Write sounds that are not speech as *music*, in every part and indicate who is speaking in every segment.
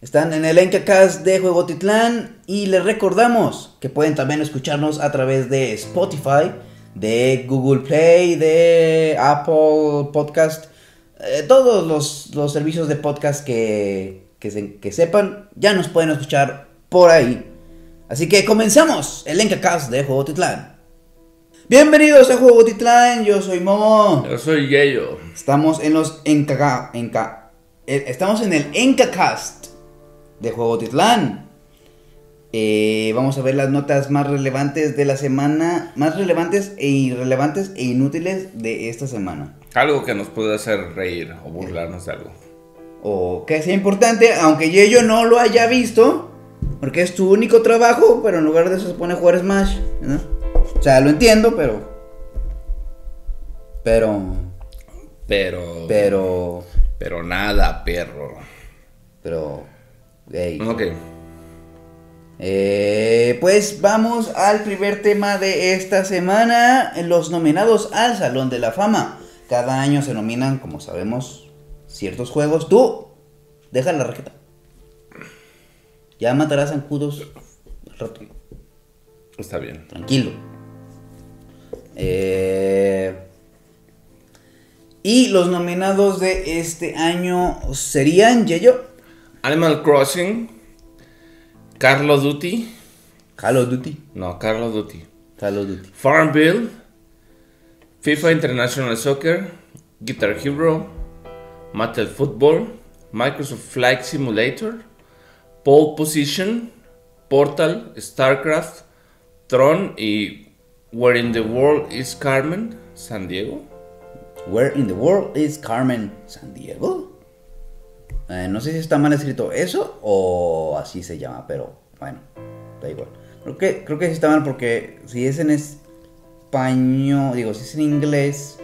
Speaker 1: Están en el Encacast de Juego Titlán y les recordamos que pueden también escucharnos a través de Spotify, de Google Play, de Apple Podcast, eh, todos los, los servicios de podcast que, que, se- que sepan, ya nos pueden escuchar por ahí. Así que comenzamos el Encacast de Juego Titlán. Bienvenidos a Juego Titlán, yo soy Momo.
Speaker 2: Yo soy Yeyo.
Speaker 1: Estamos en los Enca, Enca- eh, estamos en el Encacast de Juego Titlán. Eh, vamos a ver las notas más relevantes de la semana, más relevantes e irrelevantes e inútiles de esta semana.
Speaker 2: Algo que nos puede hacer reír o burlarnos de algo.
Speaker 1: O que sea importante, aunque Yeyo no lo haya visto, porque es tu único trabajo, pero en lugar de eso se pone a jugar Smash, ¿no? O sea, lo entiendo, pero... Pero...
Speaker 2: Pero.
Speaker 1: Pero...
Speaker 2: Pero nada, perro.
Speaker 1: Pero... ey.
Speaker 2: Ok.
Speaker 1: Eh, pues vamos al primer tema de esta semana, los nominados al Salón de la Fama. Cada año se nominan, como sabemos, ciertos juegos. Tú, deja la raqueta. Ya matarás zancudos al rato.
Speaker 2: Está bien.
Speaker 1: Tranquilo. Eh, y los nominados de este año serían Yeyo,
Speaker 2: Animal Crossing. Carlo Duty.
Speaker 1: Call of Duty,
Speaker 2: No, Carlo Duty.
Speaker 1: Call of Duty.
Speaker 2: Farmville. FIFA International Soccer. Guitar Hero. Mattel Football. Microsoft Flight Simulator. Pole Position. Portal. StarCraft. Tron y Where in the World is Carmen. San Diego.
Speaker 1: Where in the world is Carmen San Diego? Eh, no sé si está mal escrito eso o así se llama, pero bueno, da igual. Creo que, creo que sí está mal porque si es en español, digo, si es en inglés,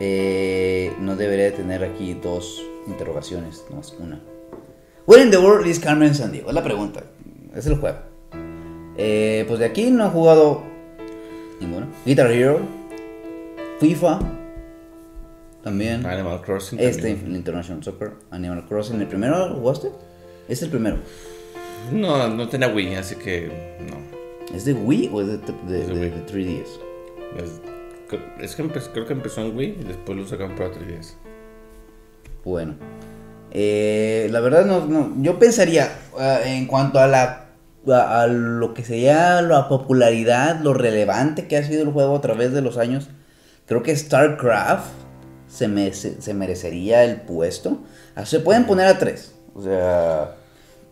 Speaker 1: eh, no debería de tener aquí dos interrogaciones, no más una. Where in the world is Carmen San Diego? Es la pregunta, es el juego. Eh, pues de aquí no he jugado ninguno. Guitar Hero, FIFA, también.
Speaker 2: Animal Crossing.
Speaker 1: Este,
Speaker 2: también.
Speaker 1: el International Soccer, Animal Crossing. ¿El primero jugaste? Es el primero.
Speaker 2: No, no tenía Wii, así que no.
Speaker 1: ¿Es de Wii o es de, de-
Speaker 2: Es de
Speaker 1: de-
Speaker 2: Wii.
Speaker 1: de 3DS?
Speaker 2: Es, es que creo que empezó en Wii y después lo sacaron para 3DS.
Speaker 1: Bueno. Eh, la verdad, no, no, yo pensaría ah, en cuanto a la a, a lo que sería la popularidad, lo relevante que ha sido el juego a través de los años. Creo que StarCraft se, me- se, se merecería el puesto. Ah, Se pueden poner a tres. O sea,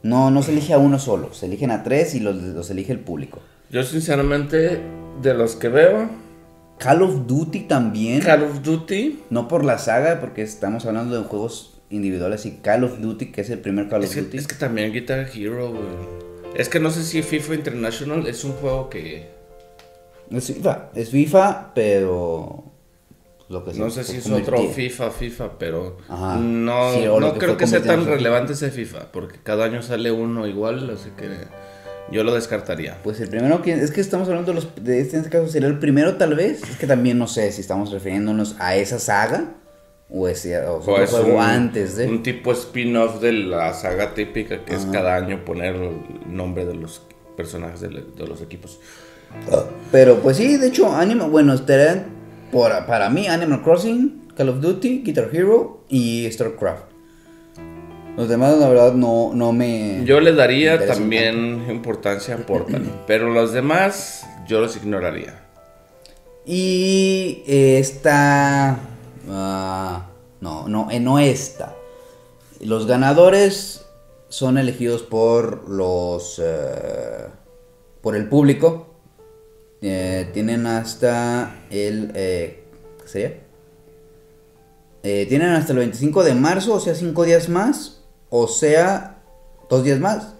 Speaker 1: no, no se elige a uno solo. Se eligen a tres y los, los elige el público.
Speaker 2: Yo sinceramente, de los que veo,
Speaker 1: Call of Duty también.
Speaker 2: Call of Duty,
Speaker 1: No por la saga, porque estamos hablando de juegos individuales y Call of Duty, que es el primer Call of
Speaker 2: que,
Speaker 1: Duty.
Speaker 2: es que también Guitar Hero, güey. Es que no sé si FIFA International es un juego que...
Speaker 1: Es FIFA, es FIFA, pero lo que
Speaker 2: No sé si es otro FIFA, FIFA, pero
Speaker 1: Ajá.
Speaker 2: no,
Speaker 1: Sí,
Speaker 2: no
Speaker 1: que
Speaker 2: creo que sea tan relevante ese FIFA, porque cada año sale uno igual, así que yo lo descartaría.
Speaker 1: Pues el primero que es que estamos hablando de los de este, en este caso sería el primero tal vez, es que también no sé si estamos refiriéndonos a esa saga o ese o es
Speaker 2: O un,
Speaker 1: antes de
Speaker 2: un tipo spin-off de la saga típica que es cada año poner el nombre de los personajes de, de los equipos.
Speaker 1: Pero pues sí, de hecho, Animal, bueno, estarían por, para mí Animal Crossing, Call of Duty, Guitar Hero y StarCraft. Los demás la verdad no, no me
Speaker 2: Yo le daría también importancia a Portal, pero los demás yo los ignoraría.
Speaker 1: Y esta. ah, no, no, eh, no esta. Los ganadores son elegidos por los. eh, por el público. Eh, tienen hasta el. eh, ¿Qué sería? Eh, tienen hasta el 25 de marzo, o sea, 5 días más. O sea, 2 días más.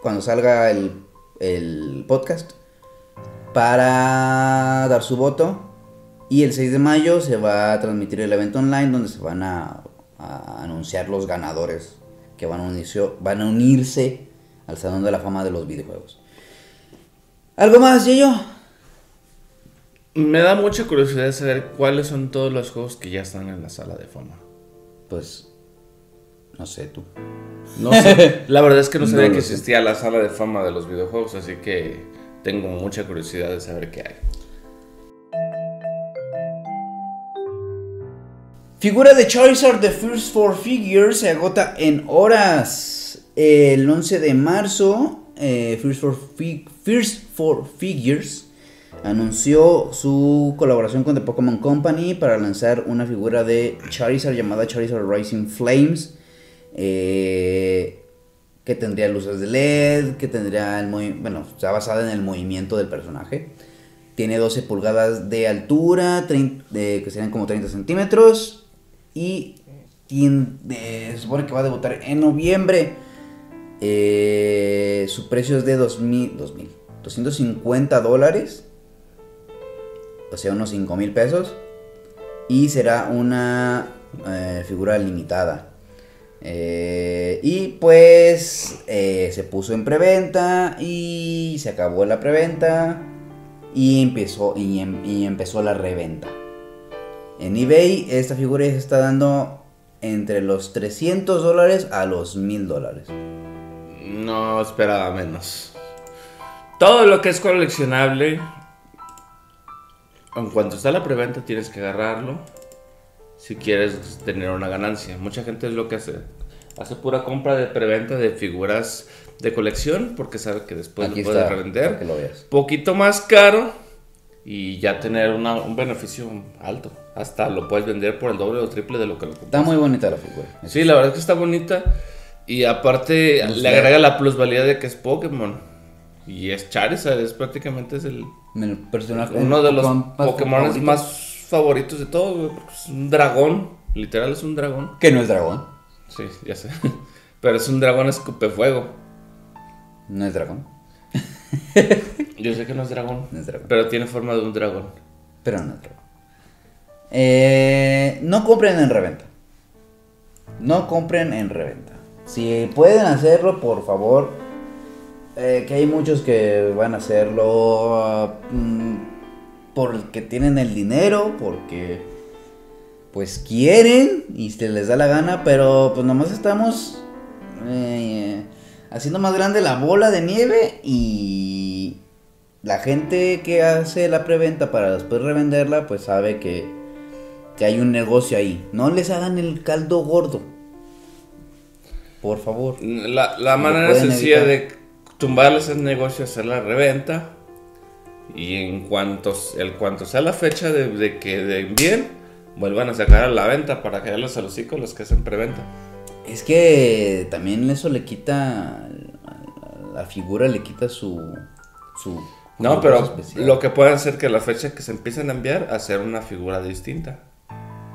Speaker 1: Cuando salga el, el podcast para dar su voto. Y el 6 de mayo se va a transmitir el evento online donde se van a, anunciar los ganadores que van a, unirse, van a unirse al Salón de la Fama de los videojuegos. ¿Algo más, Yeyo?
Speaker 2: Me da mucha curiosidad saber cuáles son todos los juegos que ya están en la sala de fama.
Speaker 1: Pues No sé tú.
Speaker 2: No sé. *laughs* La verdad es que no sabía que
Speaker 1: sé.
Speaker 2: existía la sala de fama de los videojuegos, así que tengo mucha curiosidad de saber qué hay.
Speaker 1: Figura de Charizard de First Four Figures se agota en horas. El 11 de marzo, eh, First, Four First Four Figures anunció su colaboración con The Pokémon Company para lanzar una figura de Charizard llamada Charizard Rising Flames. eh, que tendría luces de LED, que tendría el bueno, está basada en el movimiento del personaje. Tiene 12 pulgadas de altura, 30 de- que serían como 30 centímetros. Y tien- de- se supone que va a debutar en noviembre. Eh, su precio es de 2000, 2000, 250 dólares. O sea, unos 5 mil pesos. Y será una eh, figura limitada. Eh, y pues eh, se puso en preventa y se acabó la preventa y empezó, y, em- empezó la reventa. En eBay esta figura se está dando entre los 300 dólares a los 1000 dólares.
Speaker 2: No esperaba menos. Todo lo que es coleccionable, en cuanto está la preventa, tienes que agarrarlo si quieres tener una ganancia. Mucha gente es lo que hace. Hace pura compra de preventa de figuras de colección porque sabe que después
Speaker 1: Aquí
Speaker 2: lo puede
Speaker 1: está,
Speaker 2: revender.
Speaker 1: que lo veas.
Speaker 2: Poquito más caro y ya tener una- un beneficio alto. Hasta lo puedes vender por el doble o triple de lo que lo
Speaker 1: Está
Speaker 2: compraste.
Speaker 1: muy bonita la figura.
Speaker 2: Sí, la verdad es que está bonita. Y aparte le agrega la plusvalía de que es Pokémon. Y es Charizard, es prácticamente es el,
Speaker 1: El personaje
Speaker 2: uno de los
Speaker 1: Pokémon
Speaker 2: más favoritos de todos, güey, porque Es un dragón, literal es un dragón.
Speaker 1: Que no es dragón.
Speaker 2: Sí, ya sé. *laughs* Pero es un dragón escupefuego.
Speaker 1: No es dragón. *laughs*
Speaker 2: Yo sé que no es dragón,
Speaker 1: No es dragón.
Speaker 2: pero tiene forma de un dragón.
Speaker 1: Pero no es dragón. Eh, no compren en reventa. No compren en reventa. Si pueden hacerlo, por favor. Eh, que hay muchos que van a hacerlo ah, mm, porque tienen el dinero, porque pues quieren y se les da la gana, pero pues nomás estamos eh, haciendo más grande la bola de nieve y la gente que hace la preventa para después revenderla, pues sabe que, que hay un negocio ahí. No les hagan el caldo gordo. Por favor.
Speaker 2: La, la manera sencilla
Speaker 1: evitar.
Speaker 2: de tumbarles el negocio hacer la reventa. Y en cuanto, el cuanto sea la fecha de, de que de envíen, vuelvan a sacar a la venta para caerles a los hocico los que hacen preventa.
Speaker 1: Es que también eso le quita. La figura le quita su. su
Speaker 2: No, pero
Speaker 1: especial.
Speaker 2: lo que pueden hacer que la fecha que se empiecen a enviar, hacer una figura distinta.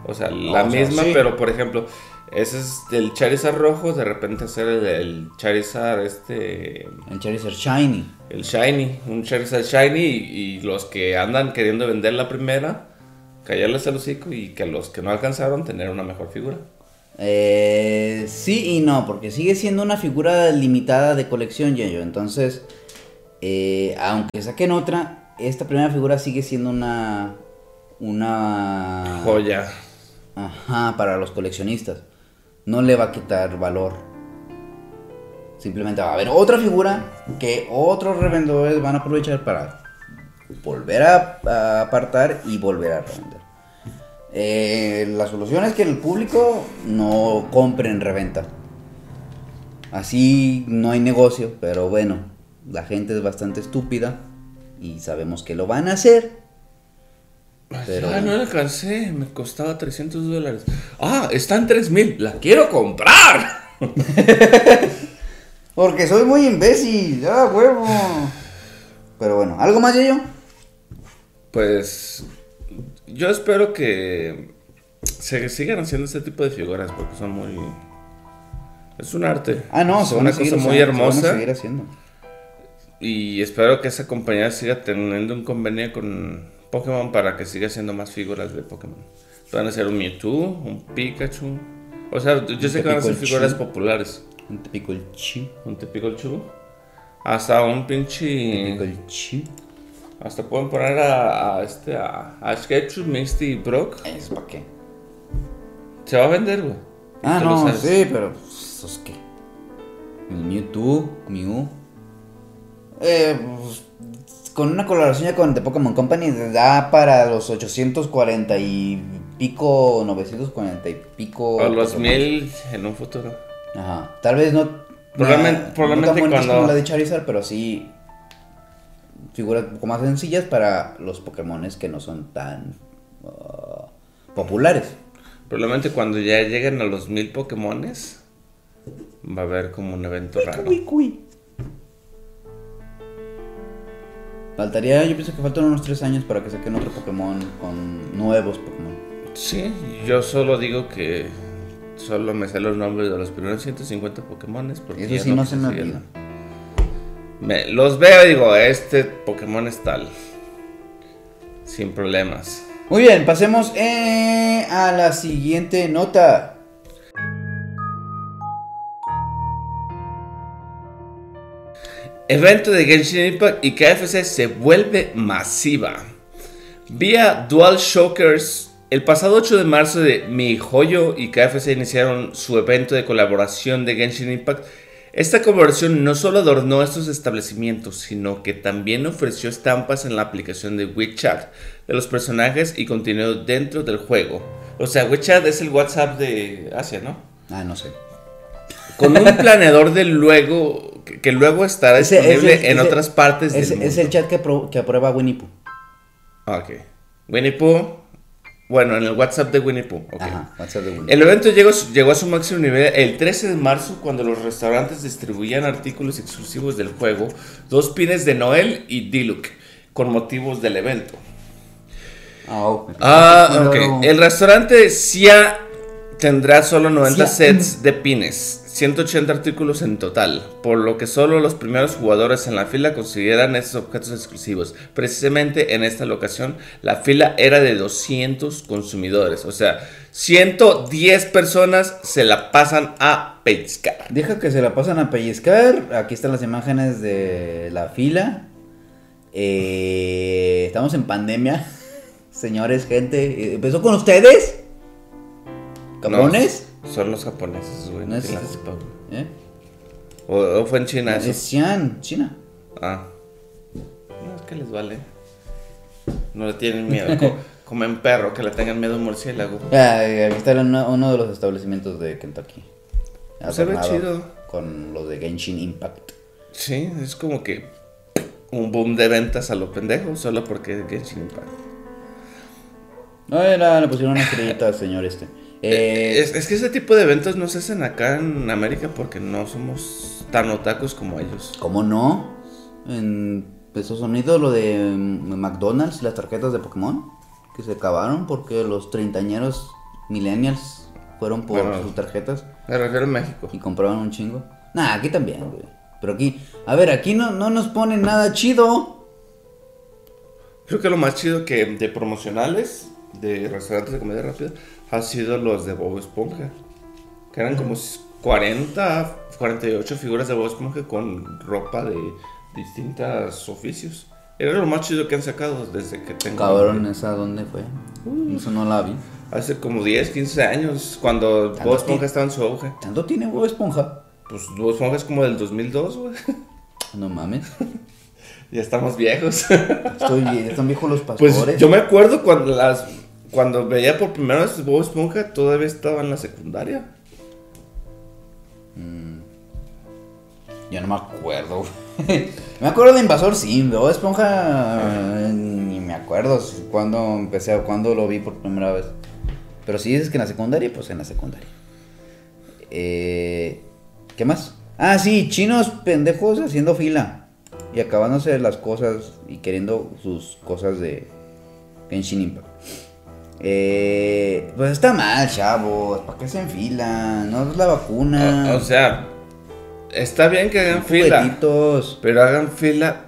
Speaker 2: O sea, la
Speaker 1: o sea,
Speaker 2: misma,
Speaker 1: sí.
Speaker 2: pero por ejemplo, ese es el Charizard rojo, de repente hacer el, el Charizard este...
Speaker 1: El Charizard Shiny.
Speaker 2: El Shiny, un Charizard Shiny y, y los que andan queriendo vender la primera, callarles el hocico y que los que no alcanzaron tener una mejor figura.
Speaker 1: Eh, sí y no, porque sigue siendo una figura limitada de colección, Yayo. Entonces, eh, aunque saquen otra, esta primera figura sigue siendo una. Una.
Speaker 2: Joya.
Speaker 1: Ajá, para los coleccionistas. No le va a quitar valor. Simplemente va a haber otra figura que otros revendedores van a aprovechar para volver a, apartar y volver a revender. Eh, la solución es que el público no compre en reventa. Así no hay negocio, pero bueno, la gente es bastante estúpida y sabemos que lo van a hacer. Pero-
Speaker 2: Ah, no la alcancé, me costaba 300 dólares. Ah, está en 3000, la quiero comprar. *laughs*
Speaker 1: Porque soy muy imbécil, ah, huevo. Pero bueno, ¿algo más, yo?
Speaker 2: Pues yo espero que se sigan haciendo este tipo de figuras porque son muy... Es un arte.
Speaker 1: Ah, no,
Speaker 2: es una cosa muy
Speaker 1: usando, se van a
Speaker 2: hermosa.
Speaker 1: seguir haciendo.
Speaker 2: Y espero que esa compañía siga teniendo un convenio con Pokémon para que siga haciendo más figuras de Pokémon. Van a ser un Mewtwo, un Pikachu. O sea, yo sé que van a ser figuras populares.
Speaker 1: Un típico el chi.
Speaker 2: Un Pikachu. Hasta un pinche.
Speaker 1: Típico el chi.
Speaker 2: Hasta pueden poner a, a este a, a Sketchup, Misty y Brock.
Speaker 1: ¿Es para qué?
Speaker 2: Se va a vender, güey.
Speaker 1: Ah, no, sí, pero. pues, ¿Esos qué? El Mewtwo, Mew. Eh, pues, con una colaboración ya con The Pokémon Company da para los 840 y pico, 940 y pico.
Speaker 2: O los
Speaker 1: Pokémon.
Speaker 2: mil en un futuro.
Speaker 1: Ajá. Tal vez no.
Speaker 2: Probablemente-
Speaker 1: no
Speaker 2: probablemente
Speaker 1: bonitas
Speaker 2: cuando-
Speaker 1: como la de Charizard, pero sí. Figuras un poco más sencillas para los Pokémones que no son tan. ah, populares.
Speaker 2: Probablemente cuando ya lleguen a los mil Pokémones, va a haber como un evento raro.
Speaker 1: Cui, cui. Faltaría, yo pienso que faltan unos 3 años para que saquen otro Pokémon con nuevos Pokémon.
Speaker 2: Sí, yo solo digo que solo me sé los nombres de los primeros 150 Pokémones. Porque
Speaker 1: Eso sí no se me olvida.
Speaker 2: Me- los veo y digo, este Pokémon es tal. Sin problemas.
Speaker 1: Muy bien, pasemos eh, a la siguiente nota.
Speaker 2: Evento de Genshin Impact y KFC se vuelve masiva. Vía Dual Shockers, el pasado 8 de marzo de Mi Joyo y KFC iniciaron su evento de colaboración de Genshin Impact. Esta colaboración no solo adornó estos establecimientos, sino que también ofreció estampas en la aplicación de WeChat de los personajes y contenido dentro del juego. O sea, WeChat es el WhatsApp de Asia, ¿no?
Speaker 1: Ah, no sé.
Speaker 2: Con un planeador de luego que, que luego estará
Speaker 1: Ese-
Speaker 2: disponible
Speaker 1: ese-
Speaker 2: en
Speaker 1: ese-
Speaker 2: otras partes
Speaker 1: Es,
Speaker 2: del
Speaker 1: es
Speaker 2: mundo.
Speaker 1: el chat que, aprueba Winnie Pooh.
Speaker 2: Ah, Ok. Winnie Pooh. Bueno, en el WhatsApp de Winnie Pooh.
Speaker 1: Ajá, WhatsApp de Winnie
Speaker 2: El evento llegó, llegó a su máximo nivel el 13 de marzo cuando los restaurantes distribuían artículos exclusivos del juego, dos pines de Noel y Diluc, con motivos del evento.
Speaker 1: Ah, ok.
Speaker 2: Ah, ok. El restaurante Sia tendrá solo 90
Speaker 1: Sia.
Speaker 2: sets de pines, 180 artículos en total, por lo que solo los primeros jugadores en la fila conseguirán estos objetos exclusivos. Precisamente en esta locación, la fila era de 200 consumidores, o sea, 110 personas se la pasan a pescar.
Speaker 1: Deja que se la pasan a pellizcar. Aquí están las imágenes de la fila. Eh, estamos en pandemia. *laughs* Señores, gente. ¿Empezó con ustedes? ¿Cabrones?
Speaker 2: No, son los japoneses, güey.
Speaker 1: No es-. ¿Eh?
Speaker 2: O, o fue en China eso.
Speaker 1: Es Xi'an, China.
Speaker 2: Ah. No, es que les vale. No le tienen miedo. co- *laughs* como en perro, que le tengan miedo a un murciélago.
Speaker 1: Ah, aquí está uno, uno de los establecimientos de Kentucky.
Speaker 2: Se ve chido.
Speaker 1: Con los de Genshin Impact.
Speaker 2: Sí, es como que un boom de ventas a lo pendejo, solo porque Genshin Impact.
Speaker 1: No, era, le pusieron una estrellita al señor este. Eh,
Speaker 2: es, es que ese tipo de eventos no se hacen acá en América porque no somos tan otakus como ellos.
Speaker 1: ¿Cómo no? En Estados Unidos lo de mm, McDonald's, las tarjetas de Pokémon, que se acabaron porque los treintañeros millennials fueron por
Speaker 2: Bueno.
Speaker 1: sus tarjetas
Speaker 2: Me refiero a México.
Speaker 1: y compraban un chingo. Nah, aquí también, güey. Pero aquí, a ver, aquí no, no nos ponen nada chido.
Speaker 2: Creo que lo más chido que de promocionales de restaurantes de comida rápida ha sido los de Bob Esponja. Que eran como 40, 48 figuras de Bob Esponja con ropa de distintos oficios. Era lo más chido que han sacado desde que tengo.
Speaker 1: Cabrón, ¿esa dónde fue? Eso no la vi.
Speaker 2: Hace como 10, 15 años, cuando Bob Esponja estaba en su auge.
Speaker 1: ¿Tanto tiene Bob Esponja?
Speaker 2: Pues Bob Esponja es como del 2002, güey.
Speaker 1: No mames. *laughs*
Speaker 2: ya estamos viejos.
Speaker 1: Estoy, están viejos los pastores.
Speaker 2: Pues yo me acuerdo cuando las cuando veía por primera vez Bob Esponja todavía estaba en la secundaria.
Speaker 1: Yo no me acuerdo. *laughs* me acuerdo de Invasor de Bob Esponja. eh, Ni me acuerdo cuando empecé, cuando lo vi por primera vez. Pero si dices que en la secundaria, pues en la secundaria. Eh, ¿Qué más? Ah, sí, chinos pendejos haciendo fila. Y acabándose las cosas y queriendo sus cosas de Genshin Impact. Eh, pues está mal, chavos. ¿Para qué hacen fila? No es la vacuna.
Speaker 2: O, o sea, está bien que hagan fila,
Speaker 1: juguetitos.
Speaker 2: pero hagan fila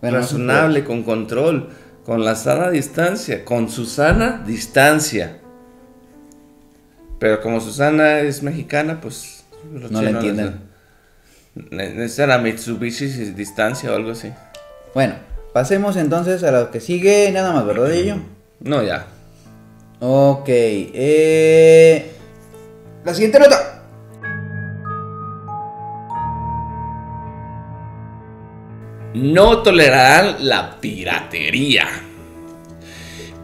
Speaker 1: Bueno, no
Speaker 2: razonable, con control, con la sana distancia, con Susana distancia. Pero como Susana es mexicana, pues
Speaker 1: No la entienden.
Speaker 2: Ne- Necesitan a Mitsubishi distancia o algo así.
Speaker 1: Bueno, pasemos entonces a lo que sigue, nada más, ¿verdad, ello?
Speaker 2: No, ya.
Speaker 1: Ok, eh... La siguiente nota.
Speaker 2: No tolerarán la piratería.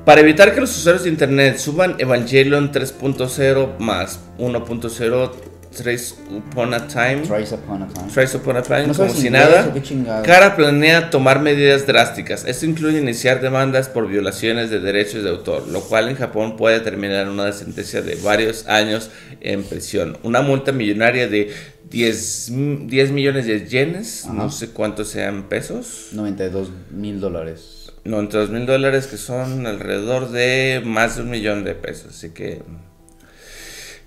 Speaker 2: Para evitar que los usuarios de internet suban Evangelion 3.0 más 1.0 Trace Upon a Time.
Speaker 1: Thrice Upon a Time.
Speaker 2: Trace Upon a Time,
Speaker 1: ¿No
Speaker 2: como si nada. Cara planea tomar medidas drásticas. Esto incluye iniciar demandas por violaciones de derechos de autor, lo cual en Japón puede terminar en una sentencia de varios años en prisión. Una multa millonaria de 10, m- 10 millones de yenes, no sé cuántos sean pesos.
Speaker 1: 92 mil dólares.
Speaker 2: 92 mil dólares que son alrededor de más de un millón de pesos. Así que...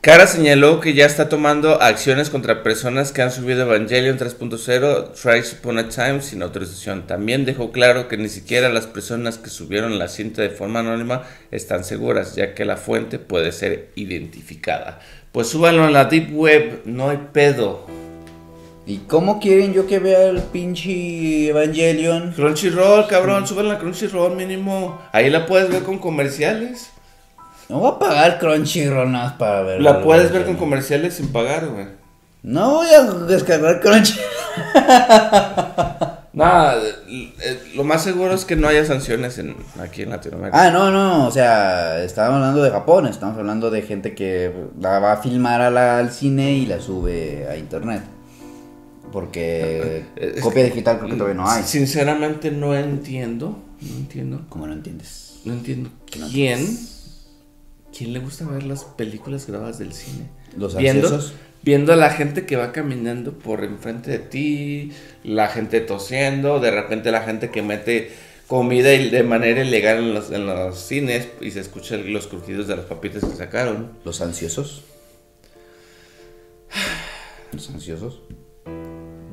Speaker 2: Cara señaló que ya está tomando acciones contra personas que han subido Evangelion 3.0 Thrice Upon a Time sin autorización. También dejó claro que ni siquiera las personas que subieron la cinta de forma anónima están seguras, ya que la fuente puede ser identificada. Pues súbanlo en la Deep Web, no hay pedo.
Speaker 1: ¿Y cómo quieren yo que vea el pinche Evangelion?
Speaker 2: Crunchyroll, cabrón, súbanla a Crunchyroll mínimo. Ahí la puedes ver con comerciales.
Speaker 1: No voy a pagar Crunchyroll nada más para ver.
Speaker 2: La puedes ver con comerciales sin pagar, güey.
Speaker 1: No voy a descargar Crunchyroll. *laughs*
Speaker 2: Nada, eh, lo más seguro es que no haya sanciones en, aquí en Latinoamérica.
Speaker 1: Ah, no, no, o sea, estábamos hablando de Japón, estamos hablando de gente que la va a filmar a la- al cine y la sube a internet. Porque *laughs*
Speaker 2: Es
Speaker 1: copia
Speaker 2: que-
Speaker 1: digital creo que todavía no hay.
Speaker 2: Sinceramente no entiendo, no entiendo,
Speaker 1: ¿Cómo no entiendes?
Speaker 2: no entiendo
Speaker 1: no
Speaker 2: quién, quién le gusta ver las películas grabadas del cine.
Speaker 1: Los
Speaker 2: viendo,
Speaker 1: ansiosos.
Speaker 2: viendo a la gente que va caminando por enfrente de ti, la gente tosiendo, de repente la gente que mete comida de manera ilegal en los, en los cines y se escuchan los crujidos de las papitas que sacaron.
Speaker 1: Los ansiosos. Los ansiosos.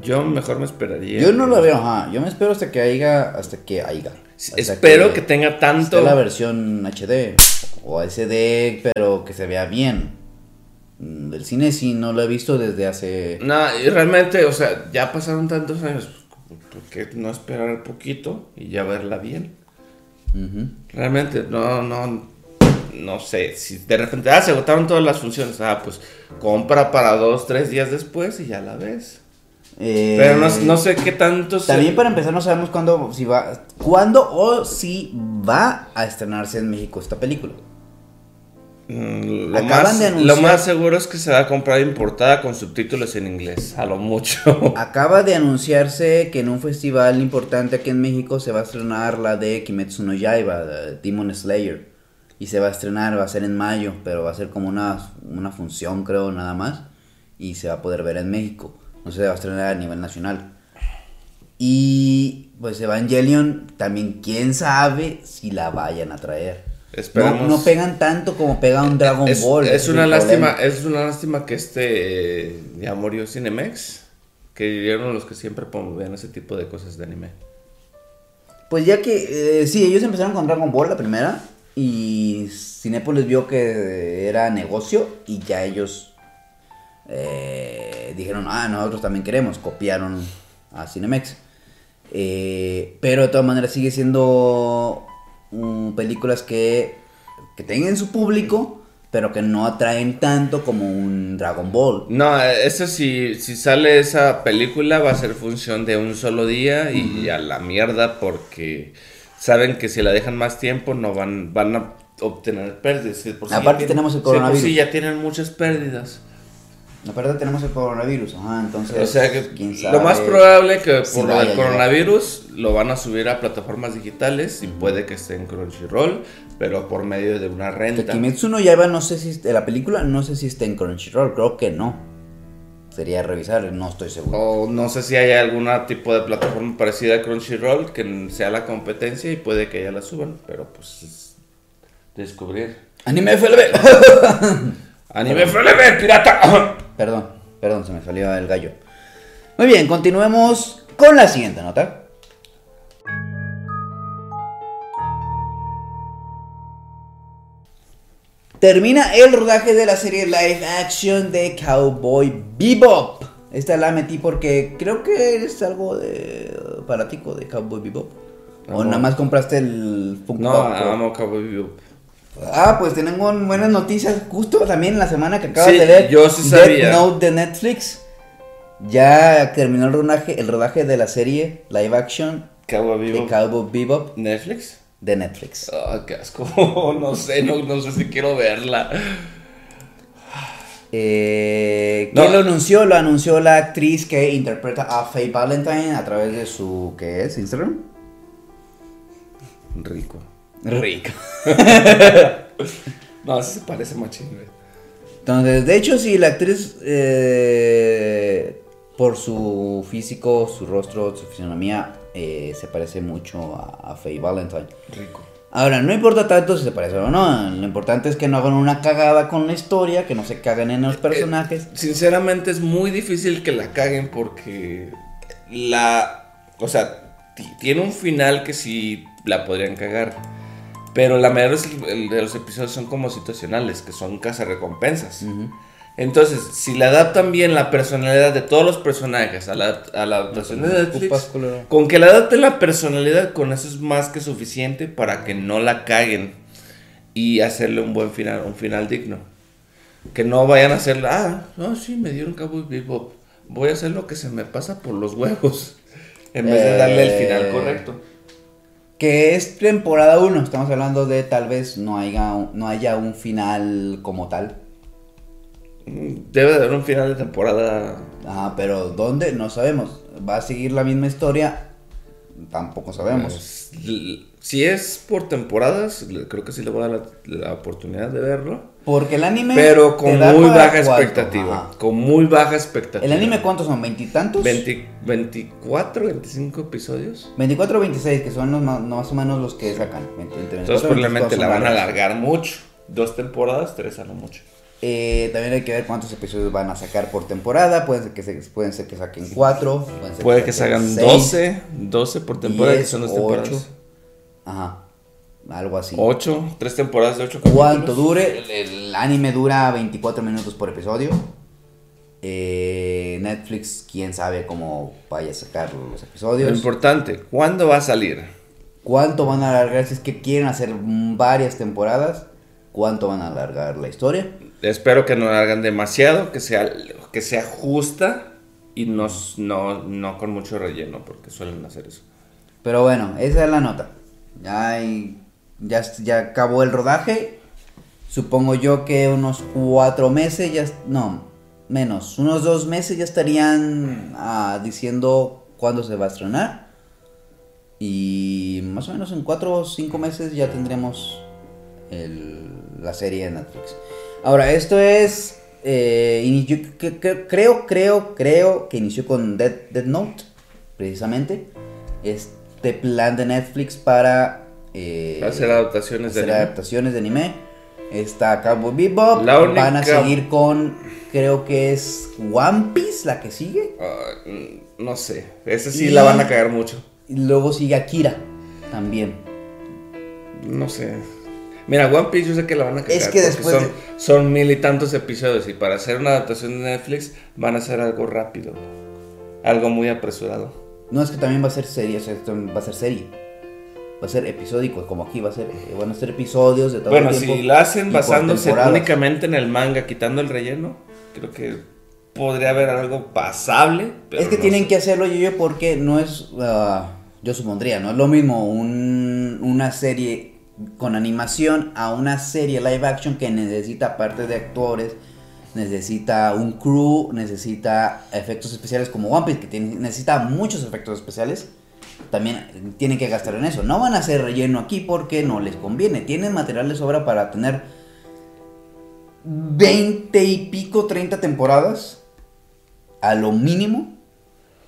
Speaker 2: Yo mejor me esperaría.
Speaker 1: Yo no lo veo, ajá. Yo me espero hasta que haya, hasta que. Hasta
Speaker 2: Espero que, tenga tanto.
Speaker 1: la versión HD o SD, pero que se vea bien. Mm, Del cine sí no lo he visto desde hace.
Speaker 2: No, y realmente, o sea, ya pasaron tantos años. ¿Por qué no esperar poquito y ya verla bien? Realmente, no, no. No sé, si de repente, ah, se agotaron todas las funciones. Ah, pues compra para dos, tres días después y ya la ves.
Speaker 1: Eh,
Speaker 2: Pero no, no sé qué tanto. se-
Speaker 1: También para empezar no sabemos cuándo si va, cuándo o si va a estrenarse en México esta película.
Speaker 2: Mm, Lo
Speaker 1: Acaban
Speaker 2: más,
Speaker 1: de
Speaker 2: lo
Speaker 1: anunciar-
Speaker 2: más seguro es que se va a comprar importada con subtítulos en inglés, a lo mucho. *laughs*
Speaker 1: Acaba de anunciarse que en un festival importante aquí en México se va a estrenar la de Kimetsu no Yaiba, de Demon Slayer. Y se va a estrenar, va a ser en mayo, pero va a ser como una, una función creo nada más. Y se va a poder ver en México. No se va a estrenar a nivel nacional. Y pues Evangelion, también quién sabe si la vayan a traer. No, no pegan tanto como pega un Dragon
Speaker 2: es,
Speaker 1: Ball.
Speaker 2: es una lástima,
Speaker 1: problema.
Speaker 2: es una lástima que este eh, ya murió Cinemex, que eran los que siempre promovían ese tipo de cosas de anime.
Speaker 1: Pues ya que, eh, sí, ellos empezaron con Dragon Ball la primera y Cinépolis vio que era negocio y ya ellos eh, dijeron, ah, nosotros también queremos, copiaron a Cinemex. Eh, pero de todas maneras sigue siendo mm, películas que, que tengan su público, pero que no atraen tanto como un Dragon Ball.
Speaker 2: No, eso si, si sale esa película va a ser función de un solo día y a la mierda porque saben que si la dejan más tiempo no van, van a obtener pérdidas. Si por
Speaker 1: Aparte
Speaker 2: tienen-
Speaker 1: tenemos el
Speaker 2: si por
Speaker 1: coronavirus.
Speaker 2: sí ya tienen muchas pérdidas.
Speaker 1: Aparte tenemos el coronavirus, ajá, entonces...
Speaker 2: O sea que
Speaker 1: quién
Speaker 2: lo más probable que
Speaker 1: si
Speaker 2: por lo del coronavirus lo van a subir a plataformas digitales y puede que esté en Crunchyroll, pero por medio de una
Speaker 1: Que
Speaker 2: renta.
Speaker 1: Kimetsu no Yaiba no sé si de la película no sé si está en Crunchyroll, creo que no. Sería revisar, no estoy seguro.
Speaker 2: O no sé si hay algún tipo de plataforma parecida a Crunchyroll que sea la competencia y puede que ya la suban, pero pues es descubrir.
Speaker 1: Anime FLB. *laughs*
Speaker 2: Anime FLB, pirata. *laughs*
Speaker 1: perdón, perdón, se me salió el gallo. Muy bien, continuemos con la siguiente nota. Termina el rodaje de la serie live action de Cowboy Bebop. Esta la metí porque creo que es algo de fanático de Cowboy Bebop. O nada más compraste el Funko
Speaker 2: No,
Speaker 1: Pop, o-
Speaker 2: amo Cowboy Bebop.
Speaker 1: Ah, pues tenemos buenas noticias. Justo también la semana que acabas
Speaker 2: Sí,
Speaker 1: de ver.
Speaker 2: yo sí
Speaker 1: Death
Speaker 2: sabía.
Speaker 1: Note de Netflix. Ya terminó el rodaje, el rodaje de la serie live action
Speaker 2: Cabo
Speaker 1: de. Cowboy Bebop
Speaker 2: Netflix.
Speaker 1: de Netflix.
Speaker 2: Ah, qué asco. *laughs* No sé, no, no sé si quiero verla.
Speaker 1: Eh,
Speaker 2: No.
Speaker 1: ¿Quién lo anunció? Lo anunció la actriz que interpreta a Faye Valentine a través de su, ¿qué es? Instagram.
Speaker 2: Rico.
Speaker 1: Rico. *laughs*
Speaker 2: No, sí se parece machín, güey.
Speaker 1: Entonces, de hecho, sí, la actriz, eh, por su físico, su rostro, su fisionomía, eh, se parece mucho a, a Faye Valentine.
Speaker 2: Rico.
Speaker 1: Ahora, no importa tanto si se parecen o no, lo importante es que no hagan una cagada con la historia, que no se caguen en los personajes.
Speaker 2: Sinceramente es muy difícil que la caguen porque la... O sea, ti- tiene un final que sí la podrían cagar. Pero la mayoría de los- de los episodios son como situacionales, que son cazarrecompensas.
Speaker 1: Ujú.
Speaker 2: Entonces, si le adaptan bien la personalidad de todos los personajes a la, a la adaptación de Netflix, con que le adapten la personalidad, con eso es más que suficiente para que no la caguen y hacerle un buen final, un final digno. Que no vayan a hacerle, ah, no, sí, me dieron cabo vivo, voy a hacer lo que se me pasa por los huevos, *laughs* en vez de darle el final
Speaker 1: Eh,
Speaker 2: correcto.
Speaker 1: Que es temporada 1, estamos hablando de tal vez no haya, no haya un final como tal.
Speaker 2: Debe de haber un final de temporada.
Speaker 1: Ajá, pero ¿dónde? No sabemos. ¿Va a seguir la misma historia? Tampoco sabemos.
Speaker 2: pues, si es por temporadas, creo que sí le voy a dar la, la oportunidad de verlo.
Speaker 1: Porque el anime...
Speaker 2: Pero con muy baja expectativa. Con muy baja expectativa.
Speaker 1: ¿El anime cuántos son? ¿Veintitantos?
Speaker 2: 20 24, 25 episodios.
Speaker 1: 24 o 26, que son los ma- más o menos los que sacan. Entre- entre
Speaker 2: Entonces
Speaker 1: 24 y
Speaker 2: probablemente
Speaker 1: 25
Speaker 2: la van a alargar mucho. Dos temporadas, tres a lo mucho.
Speaker 1: Eh, también hay que ver cuántos episodios van a sacar por temporada. Pueden ser que, se, pueden ser que saquen 4.
Speaker 2: Puede que hagan 12, 12 por temporada, que son dos temporadas.
Speaker 1: Ajá. Algo así.
Speaker 2: 8, tres temporadas de 8
Speaker 1: ¿Cuánto dure? El, el anime dura 24 minutos por episodio. Eh, Netflix, quién sabe cómo vaya a sacar los
Speaker 2: Lo
Speaker 1: episodios.
Speaker 2: importante, ¿cuándo va a salir?
Speaker 1: ¿Cuánto van a alargar? Si es que quieren hacer varias temporadas, ¿cuánto van a alargar la historia?
Speaker 2: Espero que no hagan demasiado, que sea, que sea justa y no, no, no con mucho relleno, porque suelen hacer eso.
Speaker 1: Pero bueno, esa es la nota. Ya, hay- ya, ya acabó el rodaje. Supongo yo que unos cuatro meses, ya, no, menos, unos dos meses ya estarían ah, diciendo cuándo se va a estrenar. Y más o menos en cuatro o cinco meses ya tendremos el- la serie de Netflix. Ahora, esto es... eh, creo, creo, creo que inició con Dead, Dead Note, precisamente. Este plan de Netflix para... eh,
Speaker 2: Hacer adaptaciones de anime.
Speaker 1: adaptaciones de anime. Está Cowboy Bebop.
Speaker 2: La única-
Speaker 1: Van a seguir con... Creo que es One Piece la que sigue.
Speaker 2: Ah, no sé, esa sí
Speaker 1: Y-
Speaker 2: la van a cagar mucho.
Speaker 1: Y luego sigue Akira también.
Speaker 2: No sé. Mira, One Piece yo sé que la van a cagar.
Speaker 1: Es que después
Speaker 2: son,
Speaker 1: de-
Speaker 2: son mil y tantos episodios y para hacer una adaptación de Netflix van a hacer algo rápido. Algo muy apresurado.
Speaker 1: No, es que también va a ser serie, o sea, va a ser serie. Va a ser episódico, como aquí va a ser, eh, van a ser episodios de todo
Speaker 2: Bueno,
Speaker 1: el tiempo.
Speaker 2: si la hacen basándose únicamente en el manga, quitando el relleno, creo que podría haber algo pasable. pero
Speaker 1: es que
Speaker 2: no
Speaker 1: tienen
Speaker 2: sé.
Speaker 1: que hacerlo yo, yo porque no es, ah, yo supondría, no es lo mismo un- una serie con animación a una serie live action que necesita aparte de actores, necesita un crew, necesita efectos especiales como One Piece que tiene- necesita muchos efectos especiales. También tienen que gastar en eso. No van a hacer relleno aquí porque no les conviene. Tienen material de sobra para tener 20 y pico, 30 temporadas a lo mínimo.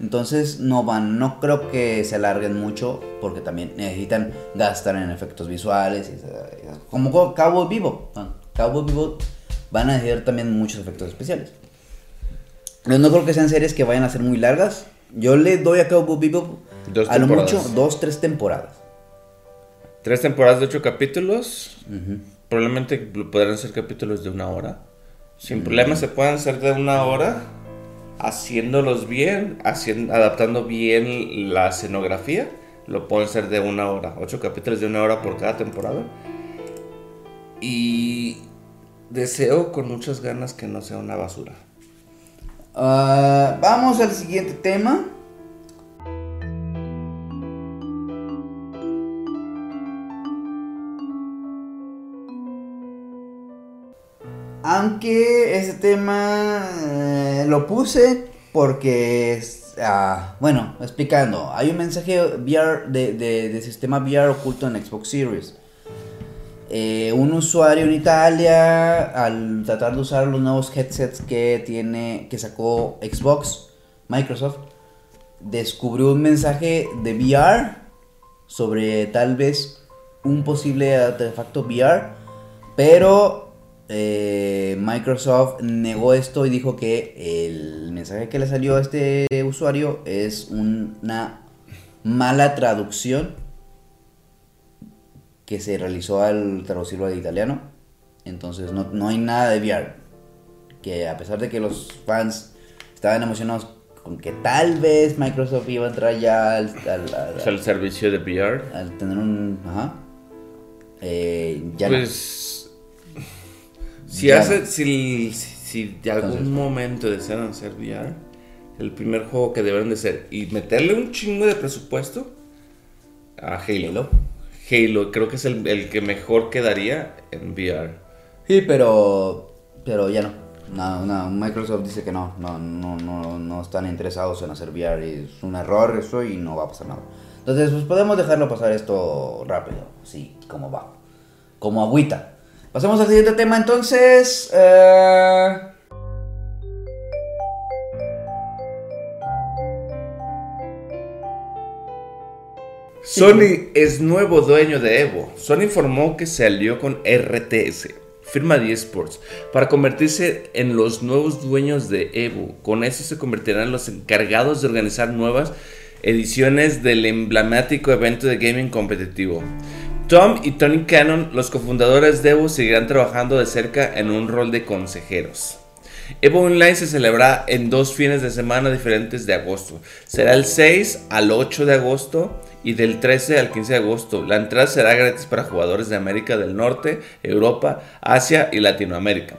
Speaker 1: Entonces no van, no creo que se alarguen mucho porque también necesitan gastar en efectos visuales. como co- Cowboy Vivo. Ah, Cowboy Vivo van a necesitar también muchos efectos especiales. Pero no creo que sean series que vayan a ser muy largas. Yo le doy a Cowboy Vivo
Speaker 2: Dos
Speaker 1: a lo mucho dos, tres temporadas.
Speaker 2: Tres temporadas de ocho capítulos. Probablemente podrán ser capítulos de una hora. Sin problema se pueden hacer de una hora. Haciéndolos bien, haciendo, adaptando bien la escenografía. Lo pueden ser de una hora. Ocho capítulos de una hora por cada temporada. Y deseo con muchas ganas que no sea una basura.
Speaker 1: Ah, vamos al siguiente tema. Aunque ese tema eh, lo puse porque, ah, bueno, explicando, hay un mensaje VR de- de sistema VR oculto en Xbox Series. Eh, un usuario en Italia, al tratar de usar los nuevos headsets que tiene, que sacó Xbox, Microsoft, descubrió un mensaje de VR sobre tal vez un posible artefacto VR, pero eh, Microsoft negó esto y dijo que el mensaje que le salió a este usuario es una mala traducción que se realizó al traducirlo al italiano. Entonces no, no hay nada de VR. Que a pesar de que los fans estaban emocionados con que tal vez Microsoft iba a entrar ya al, al- al-
Speaker 2: el servicio de VR.
Speaker 1: al tener un... Ajá. eh, ya no.
Speaker 2: Pues. Si,
Speaker 1: Ya
Speaker 2: hace,
Speaker 1: no.
Speaker 2: si, si de algún
Speaker 1: Entonces-
Speaker 2: momento desean hacer VR, el primer juego que deben de ser y meterle un chingo de presupuesto a Halo.
Speaker 1: Halo.
Speaker 2: Halo, creo que es el, el que mejor quedaría en VR.
Speaker 1: Sí, pero... Pero ya no. No, no, Microsoft dice que no, no, no, no, están interesados en hacer VR es un error eso y no va a pasar nada. Entonces, pues podemos dejarlo pasar esto rápido, así como va, como agüita. Pasemos al siguiente tema entonces. eh,
Speaker 2: Sony es nuevo dueño de Evo. Sony informó que se alió con RTS, firma de esports, para convertirse en los nuevos dueños de Evo. Con eso se convertirán los encargados de organizar nuevas ediciones del emblemático evento de gaming competitivo. Tom y Tony Cannon, los cofundadores de Evo, seguirán trabajando de cerca en un rol de consejeros. Evo Online se celebrará en dos fines de semana diferentes de agosto. Será el 6 al 8 de agosto y del 13 al 15 de agosto. La entrada será gratis para jugadores de América del Norte, Europa, Asia y Latinoamérica.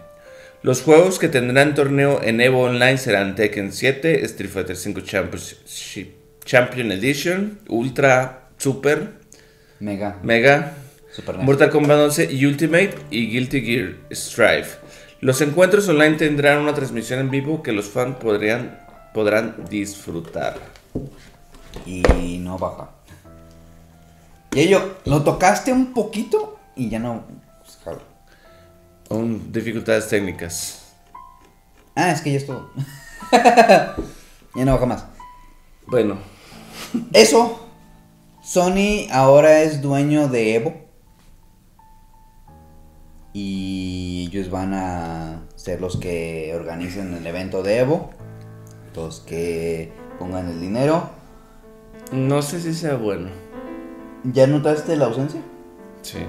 Speaker 2: Los juegos que tendrán torneo en Evo Online serán Tekken 7, Street Fighter 5 Championship- Champion Edition, Ultra, Super,
Speaker 1: Mega,
Speaker 2: Mega,
Speaker 1: Super.
Speaker 2: Mortal Kombat 11 y Ultimate y Guilty Gear Strive. Los encuentros online tendrán una transmisión en vivo que los fans podrían, podrán disfrutar.
Speaker 1: y no baja. Y ello, lo tocaste un poquito y ya no. pues,
Speaker 2: dificultades técnicas.
Speaker 1: Ah, es que ya es todo. *laughs* ya no baja más.
Speaker 2: Bueno,
Speaker 1: Eso, Sony ahora es dueño de Evo. Y ellos van a ser los que organicen el evento de Evo. Los que pongan el dinero.
Speaker 2: no sé si sea bueno.
Speaker 1: ¿Ya notaste la ausencia?
Speaker 2: Sí.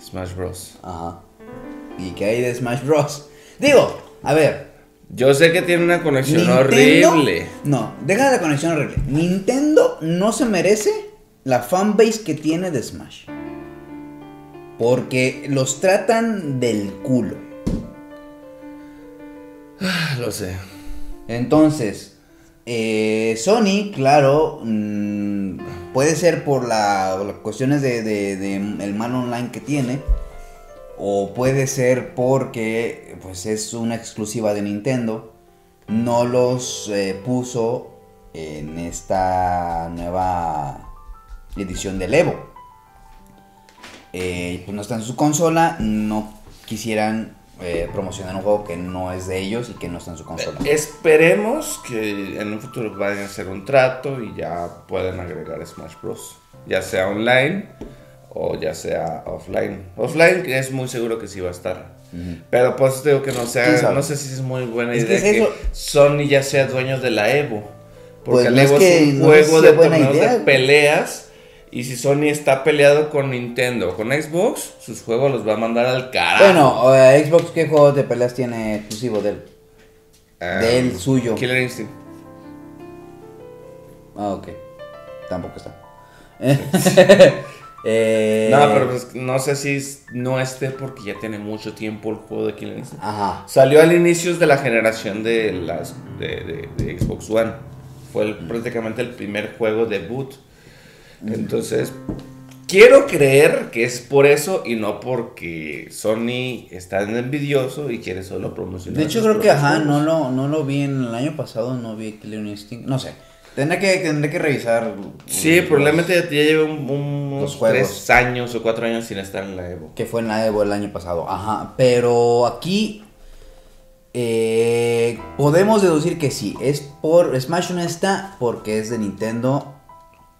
Speaker 2: Smash Bros.
Speaker 1: Ajá. ¿Y qué hay de Smash Bros? Digo, a ver.
Speaker 2: Yo sé que tiene una conexión
Speaker 1: Nintendo-
Speaker 2: horrible.
Speaker 1: No, deja la conexión horrible. Nintendo no se merece la fanbase que tiene de Smash. Porque los tratan del culo.
Speaker 2: Lo sé.
Speaker 1: Entonces, eh, Sony, claro, mm, puede ser por la, las cuestiones de, de- de el mal online que tiene, o puede ser porque pues es una exclusiva de Nintendo. No los eh, puso en esta nueva edición del Evo. Eh, pues no está en su consola, no quisieran eh, promocionar un juego que no es de ellos y que no está en su consola.
Speaker 2: Esperemos que en un futuro vayan a hacer un trato y ya puedan agregar Smash Bros. Ya sea online o ya sea offline. Offline es muy seguro que sí va a estar. Pero pues te digo que no
Speaker 1: ¿Quién
Speaker 2: sea, no sé si es muy buena
Speaker 1: Es que
Speaker 2: idea que,
Speaker 1: eso.
Speaker 2: Sony ya sea dueño de la Evo. Porque
Speaker 1: Pues es
Speaker 2: Evo
Speaker 1: que-
Speaker 2: es un
Speaker 1: no
Speaker 2: juego de
Speaker 1: buena
Speaker 2: torneos
Speaker 1: idea,
Speaker 2: de peleas. Y si Sony está peleado con Nintendo, con Xbox, sus juegos los va a mandar al carajo.
Speaker 1: Bueno, eh, Xbox, ¿qué juego de peleas tiene exclusivo de él?
Speaker 2: Ah,
Speaker 1: del suyo.
Speaker 2: Killer Instinct.
Speaker 1: Ah, ok. Tampoco está. *laughs* Eh,
Speaker 2: No, pero pues, no sé si es- no esté porque ya tiene mucho tiempo el juego de Killer Instinct.
Speaker 1: Ajá.
Speaker 2: Salió al inicio de la generación de las de, de- de Xbox One. Fue el- prácticamente el primer juego debut. Entonces, quiero creer que es por eso y no porque Sony está envidioso y quiere solo promocionar.
Speaker 1: De hecho, creo que, ajá, no lo, no lo vi en el año pasado, no vi Killer Instinct. No sé. Tendré que, tendré que revisar.
Speaker 2: Sí,
Speaker 1: los-
Speaker 2: probablemente ya, ya lleve un- unos tres años o cuatro años sin estar en la Evo.
Speaker 1: Que fue en la Evo el año pasado. Ajá. Pero aquí. eh, podemos deducir que sí. Es por. Smash no está porque es de Nintendo.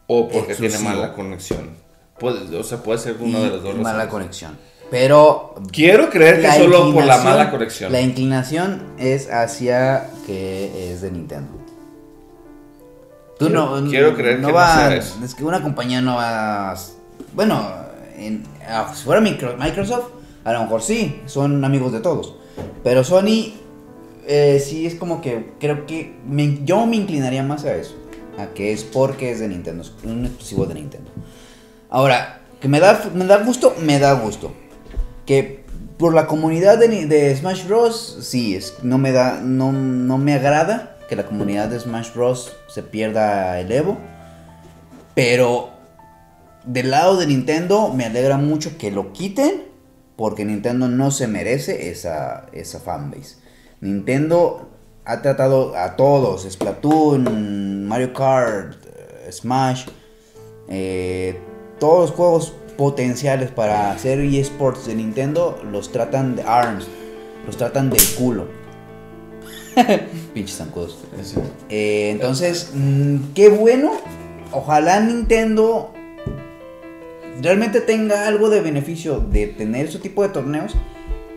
Speaker 2: O porque tiene mala conexión. Puede- o sea, puede ser
Speaker 1: y
Speaker 2: uno de los dos.
Speaker 1: mala
Speaker 2: razones.
Speaker 1: conexión. Pero.
Speaker 2: Quiero creer que solo por la mala conexión.
Speaker 1: La inclinación es hacia que es de Nintendo. Tú
Speaker 2: Quiero-
Speaker 1: no.
Speaker 2: quiero creer
Speaker 1: no
Speaker 2: que no
Speaker 1: va,
Speaker 2: sea eso.
Speaker 1: Es que una compañía no va. Bueno, en- si fuera Micro- Microsoft, a lo mejor sí, son amigos de todos. Pero Sony, eh, sí es como que creo que me- yo me inclinaría más a eso. A que es porque es de Nintendo, es un exclusivo de Nintendo. Ahora, que me da, me da gusto, me da gusto. Que por la comunidad de, de Smash Bros. Sí, es, no, me da, no, no me agrada que la comunidad de Smash Bros. se pierda el Evo. Pero del lado de Nintendo me alegra mucho que lo quiten. Porque Nintendo no se merece esa, esa fanbase. Nintendo ha tratado a todos. Splatoon, Mario Kart, eh, Smash. eh, todos los juegos potenciales para hacer eSports de Nintendo los tratan de ARMS. Los tratan del culo. *laughs* Pinches zancudos. Eh, entonces, mm, qué bueno. Ojalá Nintendo realmente tenga algo de beneficio de tener ese tipo de torneos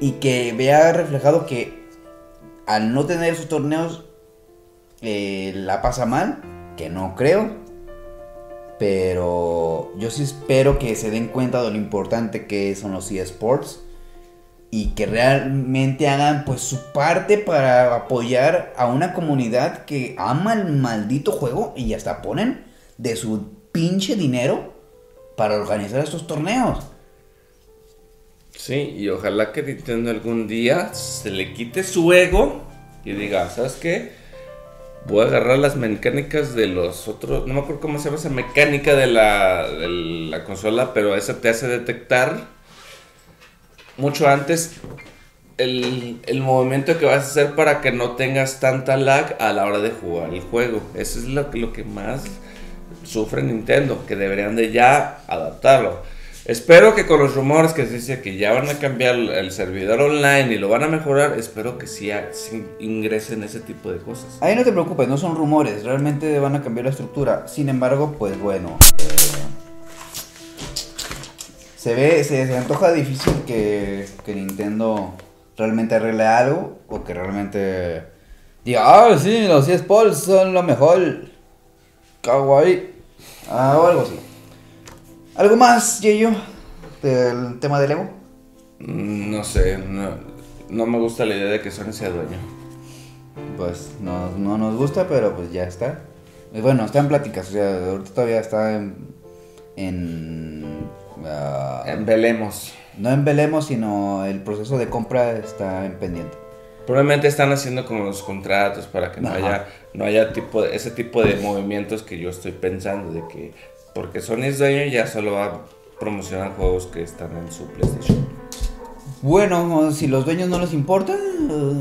Speaker 1: y que vea reflejado que al no tener esos torneos eh, la pasa mal, que no creo. Pero yo sí espero que se den cuenta de lo importante que son los eSports y que realmente hagan pues su parte para apoyar a una comunidad que ama el maldito juego y hasta ponen de su pinche dinero para organizar estos torneos.
Speaker 2: Sí, y ojalá que Nintendo algún día se le quite su ego y diga, ¿sabes qué? Voy a agarrar las mecánicas de los otros, no me acuerdo cómo se llama esa mecánica de la, de la consola, pero esa te hace detectar mucho antes el, el movimiento que vas a hacer para que no tengas tanta lag a la hora de jugar el juego. Eso es lo, lo que más sufre Nintendo, que deberían de ya adaptarlo. Espero que con los rumores que se dice que ya van a cambiar el, servidor online y lo van a mejorar, espero que sí, ingresen ese tipo de cosas.
Speaker 1: Ahí no te preocupes, no son rumores, realmente van a cambiar la estructura. Sin embargo, pues bueno. Se ve, se, antoja difícil que, Nintendo realmente arregle algo o que realmente diga, ah, sí, los eSports son lo mejor. Kawaii. Ah, o algo así. ¿Algo más, Yeyo? Del tema del Evo.
Speaker 2: Mm, No sé, no, no me gusta la idea de que Sony sea dueño.
Speaker 1: Pues no, no nos gusta, pero pues ya está. Y bueno, está en pláticas, o sea, ahorita todavía está en... en ah,
Speaker 2: Velemos.
Speaker 1: no en velemos, sino el proceso de compra está en pendiente.
Speaker 2: Probablemente están haciendo como los contratos para que no
Speaker 1: Ajá.
Speaker 2: haya, no haya tipo ese tipo de movimientos que yo estoy pensando de que porque Sony es dueño ya solo va a promocionar juegos que están en su PlayStation.
Speaker 1: Bueno, si los dueños no les importa, eh,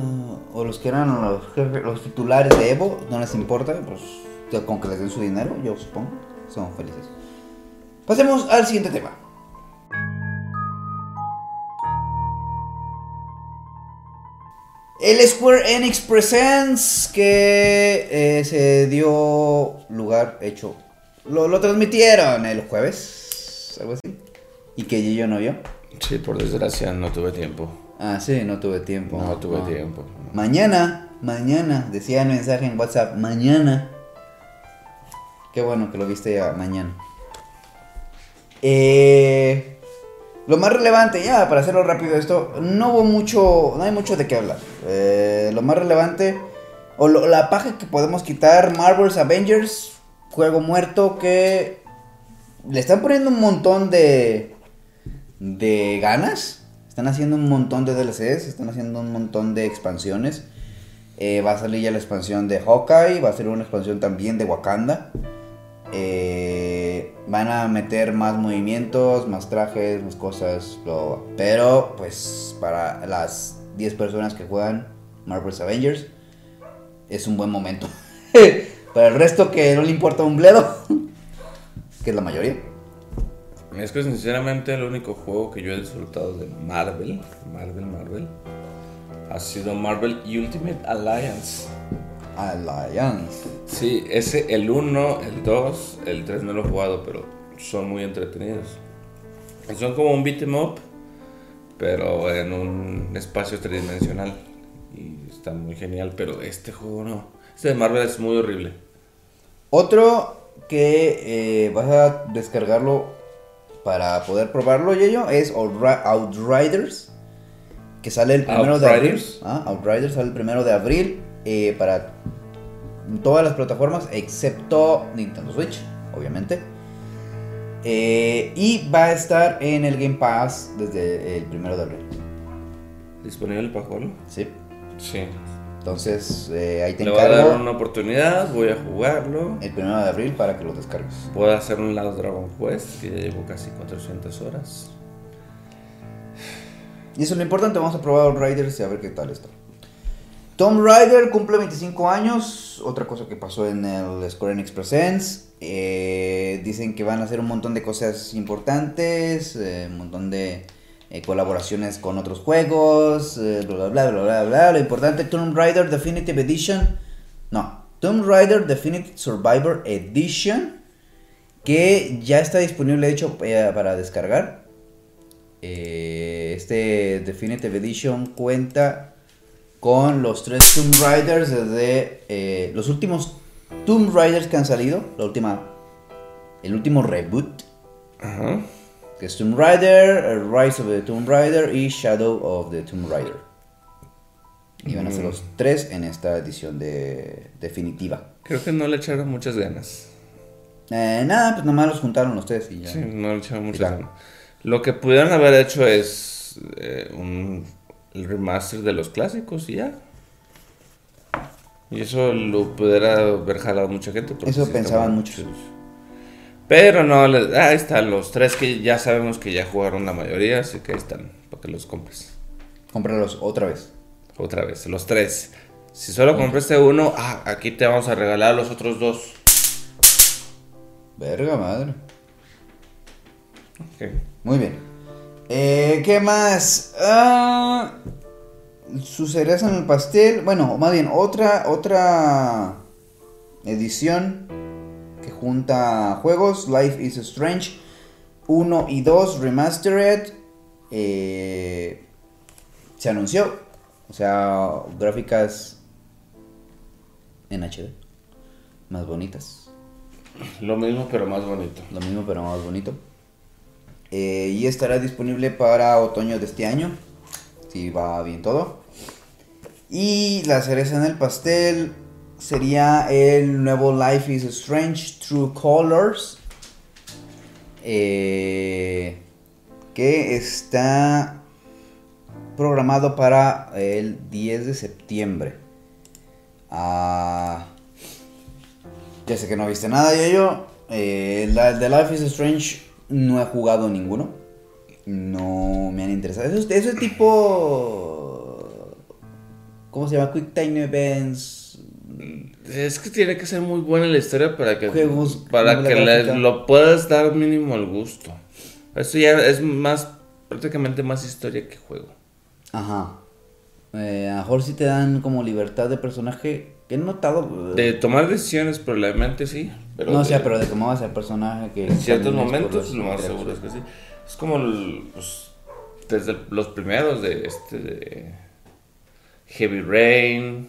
Speaker 1: o los que eran los, los titulares de Evo no les importa, pues con que les den su dinero, yo supongo, son felices. Pasemos al siguiente tema. El Square Enix Presents que eh, se dio lugar, hecho, lo, lo transmitieron el jueves, algo así, y que yo no vio.
Speaker 2: Sí, por desgracia no tuve tiempo.
Speaker 1: Ah, sí, no tuve tiempo.
Speaker 2: No tuve tiempo.
Speaker 1: Mañana, mañana, decía el mensaje en WhatsApp, mañana. Qué bueno que lo viste ya mañana. Eh, lo más relevante, ya, para hacerlo rápido esto, no hubo mucho, no hay mucho de qué hablar. Eh, lo más relevante, o lo- la paja que podemos quitar, Marvel's Avengers, juego muerto que le están poniendo un montón de, de ganas. Están haciendo un montón de DLCs, están haciendo un montón de expansiones. Eh, va a salir ya la expansión de Hawkeye, va a salir una expansión también de Wakanda. Eh, van a meter más movimientos, más trajes, más cosas. Pero, pues, para las 10 personas que juegan Marvel's Avengers, es un buen momento. *laughs* para el resto que no le importa un bledo, *laughs* que es la mayoría.
Speaker 2: Es que sinceramente el único juego que yo he disfrutado de Marvel, Marvel, Marvel, ha sido Marvel Ultimate Alliance.
Speaker 1: Alliance.
Speaker 2: Sí, ese, el 1, el 2, el 3 no lo he jugado, pero son muy entretenidos. Son como un beat em up, pero en un espacio tridimensional. Y está muy genial, pero este juego no. Este de Marvel es muy horrible.
Speaker 1: Otro que eh, vas a descargarlo para poder probarlo, Yeyo, es Outriders. Que sale el primero de abril. Ah, Outriders sale el primero de abril. Eh, para todas las plataformas excepto Nintendo Switch, obviamente. Eh, y va a estar en el Game Pass desde el primero de abril.
Speaker 2: ¿Disponible para jugarlo?
Speaker 1: Sí.
Speaker 2: Sí.
Speaker 1: Entonces, eh, ahí te
Speaker 2: Le voy a dar una oportunidad, voy a jugarlo.
Speaker 1: El primero de abril para que lo descargues.
Speaker 2: Puedo hacer un lado Dragon Quest, que ya llevo casi 400 horas.
Speaker 1: Y eso es lo importante, vamos a probar Riders y a ver qué tal está. Tomb Raider cumple 25 años, otra cosa que pasó en el Square Enix Presents. Eh, dicen que van a hacer un montón de cosas importantes, eh, un montón de eh, colaboraciones con otros juegos, bla, bla, bla, bla, bla, Lo importante, Tomb Raider Definitive Edition. No, Tomb Raider Definitive Survivor Edition, que ya está disponible, de hecho, para descargar. este Definitive Edition cuenta con los tres Tomb Raiders desde eh, los últimos Tomb Raiders que han salido, la última, el último reboot, que es Tomb Raider, Rise of the Tomb Raider y Shadow of the Tomb Raider. Y van a ser los tres en esta edición de definitiva.
Speaker 2: Creo que no le echaron muchas ganas.
Speaker 1: Eh, nada, pues nomás los juntaron los tres y ya.
Speaker 2: Sí, no le echaron muchas ganas. Lo que pudieron haber hecho es eh, un remaster de los clásicos y ya. Y eso lo pudiera haber jalado mucha gente.
Speaker 1: Eso pensaban muchos.
Speaker 2: Pero no, ahí están los tres que ya sabemos que ya jugaron la mayoría, así que ahí están, para que los compres.
Speaker 1: Cómpralos otra vez.
Speaker 2: Otra vez, los tres. Si solo compraste uno, ah, aquí te vamos a regalar los otros dos.
Speaker 1: Verga madre. Muy bien. Eh, ¿Qué más? Ah, su cereza en el pastel. Bueno, más bien, otra, otra edición junta juegos. Life is Strange 1 y 2 Remastered. Eh, se anunció. O sea, gráficas en HD. Más bonitas.
Speaker 2: Lo mismo pero más bonito.
Speaker 1: Lo mismo pero más bonito. Eh, y estará disponible para otoño de este año, si va bien todo. Y la cereza en el pastel sería el nuevo Life is Strange True Colors. Eh, que está programado para el 10 de septiembre. Ah, ya sé que no viste nada, yo, yo. Eh, de Life is Strange no he jugado ninguno. No me han interesado. Eso, es tipo. ¿Cómo se llama? Quick Time Events.
Speaker 2: Es que tiene que ser muy buena la historia para que, para que lo puedas dar mínimo al gusto. Esto ya es más, prácticamente más historia que juego.
Speaker 1: Ajá. Eh, a lo mejor si te dan como libertad de personaje. Que he notado.
Speaker 2: De tomar decisiones, probablemente sí.
Speaker 1: Pero no, sé, pero de cómo va a ser el personaje que...
Speaker 2: En ciertos momentos lo más seguro es que sí. Es como pues, desde los primeros de este de Heavy Rain,